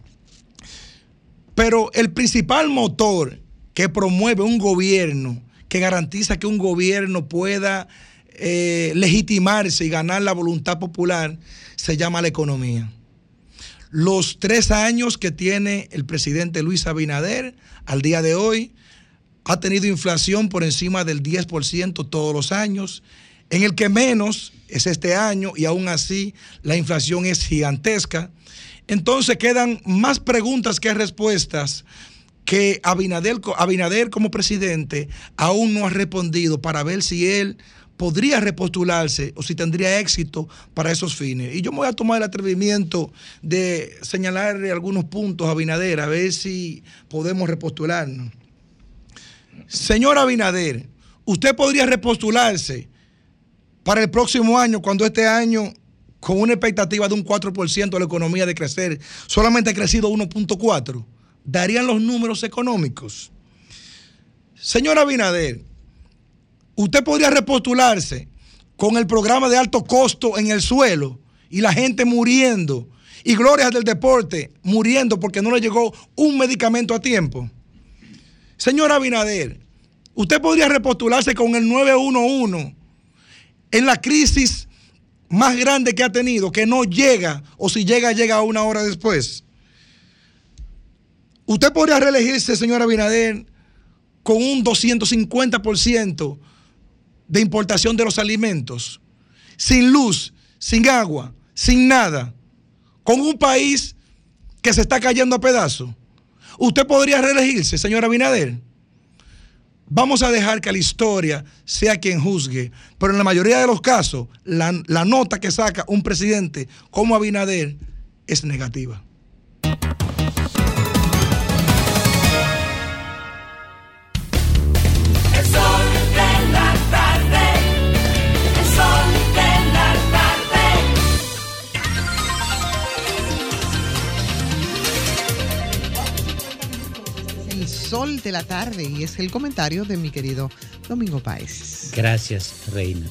Pero el principal motor que promueve un gobierno, que garantiza que un gobierno pueda eh, legitimarse y ganar la voluntad popular se llama la economía. Los tres años que tiene el presidente Luis Abinader al día de hoy ha tenido inflación por encima del 10% todos los años. En el que menos es este año y aún así la inflación es gigantesca. Entonces quedan más preguntas que respuestas que Abinader, como presidente aún no ha respondido para ver si él podría repostularse o si tendría éxito para esos fines. Y yo me voy a tomar el atrevimiento de señalarle algunos puntos a Abinader, a ver si podemos repostularnos. Señor Abinader, usted podría repostularse para el próximo año, cuando este año, con una expectativa de un 4% la economía de crecer, solamente ha crecido 1.4%, darían los números económicos. Señor Abinader, usted podría repostularse con el programa de alto costo en el suelo y la gente muriendo y glorias del deporte muriendo porque no le llegó un medicamento a tiempo. Señor Abinader, usted podría repostularse con el 911 en la crisis más grande que ha tenido, que no llega, o si llega, llega una hora después. Usted podría reelegirse, señor Abinader, con un 250% de importación de los alimentos, sin luz, sin agua, sin nada, con un país que se está cayendo a pedazos. Usted podría reelegirse, señor Abinader. Vamos a dejar que la historia sea quien juzgue, pero en la mayoría de los casos, la, la nota que saca un presidente como Abinader es negativa. Sol de la tarde y es el comentario de mi querido Domingo Páez. Gracias, Reina.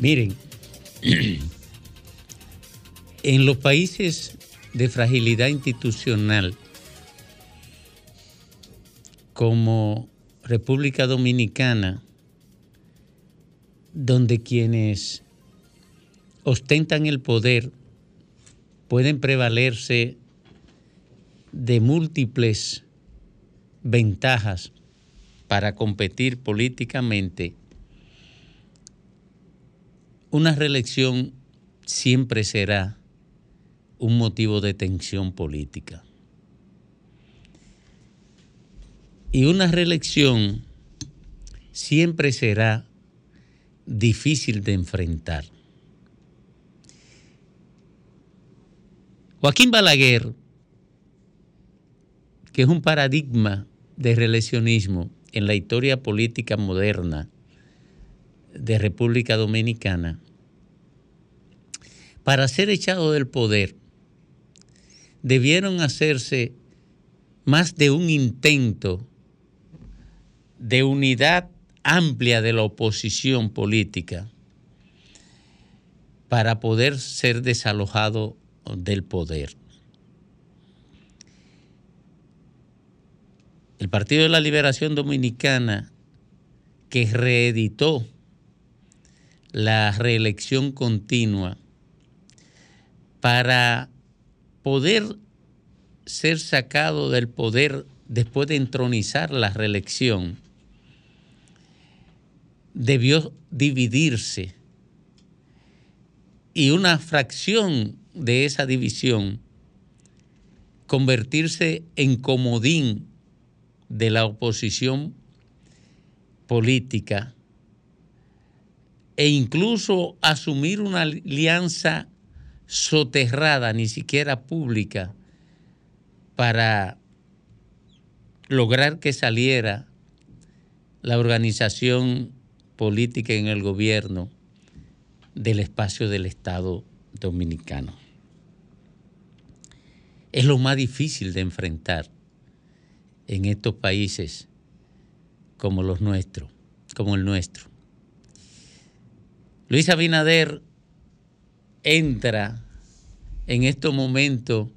Miren, en los países de fragilidad institucional como República Dominicana, donde quienes ostentan el poder pueden prevalerse de múltiples ventajas para competir políticamente, una reelección siempre será un motivo de tensión política. Y una reelección siempre será difícil de enfrentar. Joaquín Balaguer, que es un paradigma de reeleccionismo en la historia política moderna de República Dominicana, para ser echado del poder, debieron hacerse más de un intento de unidad amplia de la oposición política para poder ser desalojado del poder. El Partido de la Liberación Dominicana, que reeditó la reelección continua para poder ser sacado del poder después de entronizar la reelección, debió dividirse. Y una fracción de esa división convertirse en comodín de la oposición política e incluso asumir una alianza soterrada, ni siquiera pública, para lograr que saliera la organización política en el gobierno del espacio del Estado dominicano. Es lo más difícil de enfrentar en estos países como los nuestros, como el nuestro. Luis Abinader entra en estos momentos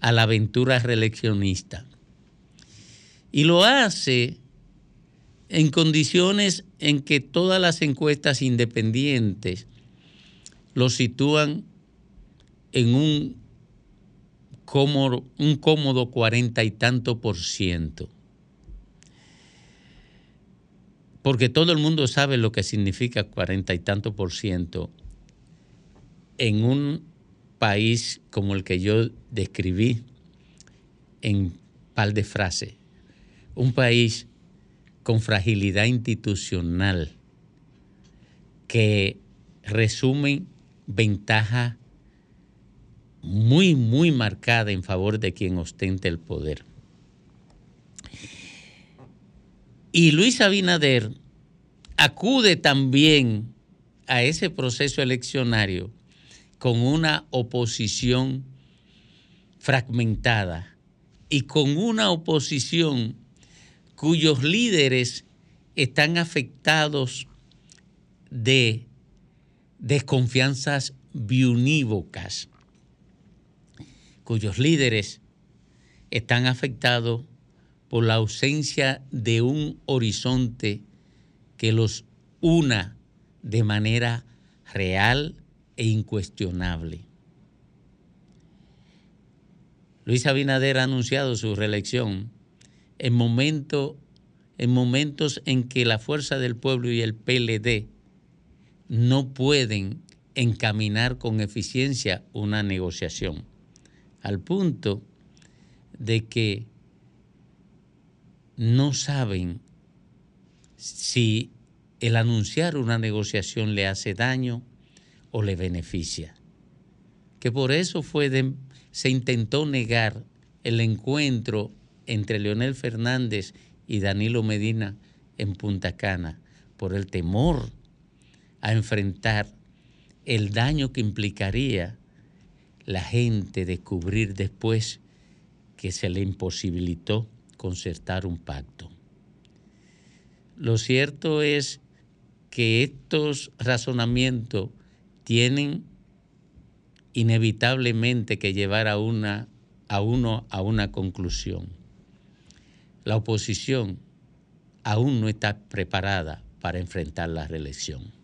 a la aventura reeleccionista y lo hace en condiciones en que todas las encuestas independientes lo sitúan en un un cómodo cuarenta y tanto por ciento. Porque todo el mundo sabe lo que significa cuarenta y tanto por ciento en un país como el que yo describí en par de frases. Un país con fragilidad institucional que resume ventaja muy, muy marcada en favor de quien ostente el poder. Y Luis Abinader acude también a ese proceso eleccionario con una oposición fragmentada y con una oposición cuyos líderes están afectados de desconfianzas biunívocas, cuyos líderes están afectados por la ausencia de un horizonte que los una de manera real e incuestionable. Luis Abinader ha anunciado su reelección en, en momentos en que la Fuerza del Pueblo y el PLD no pueden encaminar con eficiencia una negociación, al punto de que no saben si el anunciar una negociación le hace daño o le beneficia. Que por eso fue se intentó negar el encuentro entre Leonel Fernández y Danilo Medina en Punta Cana por el temor a enfrentar el daño que implicaría la gente descubrir después que se le imposibilitó concertar un pacto. Lo cierto es que estos razonamientos tienen inevitablemente que llevar a, una, a uno a una conclusión. La oposición aún no está preparada para enfrentar la reelección.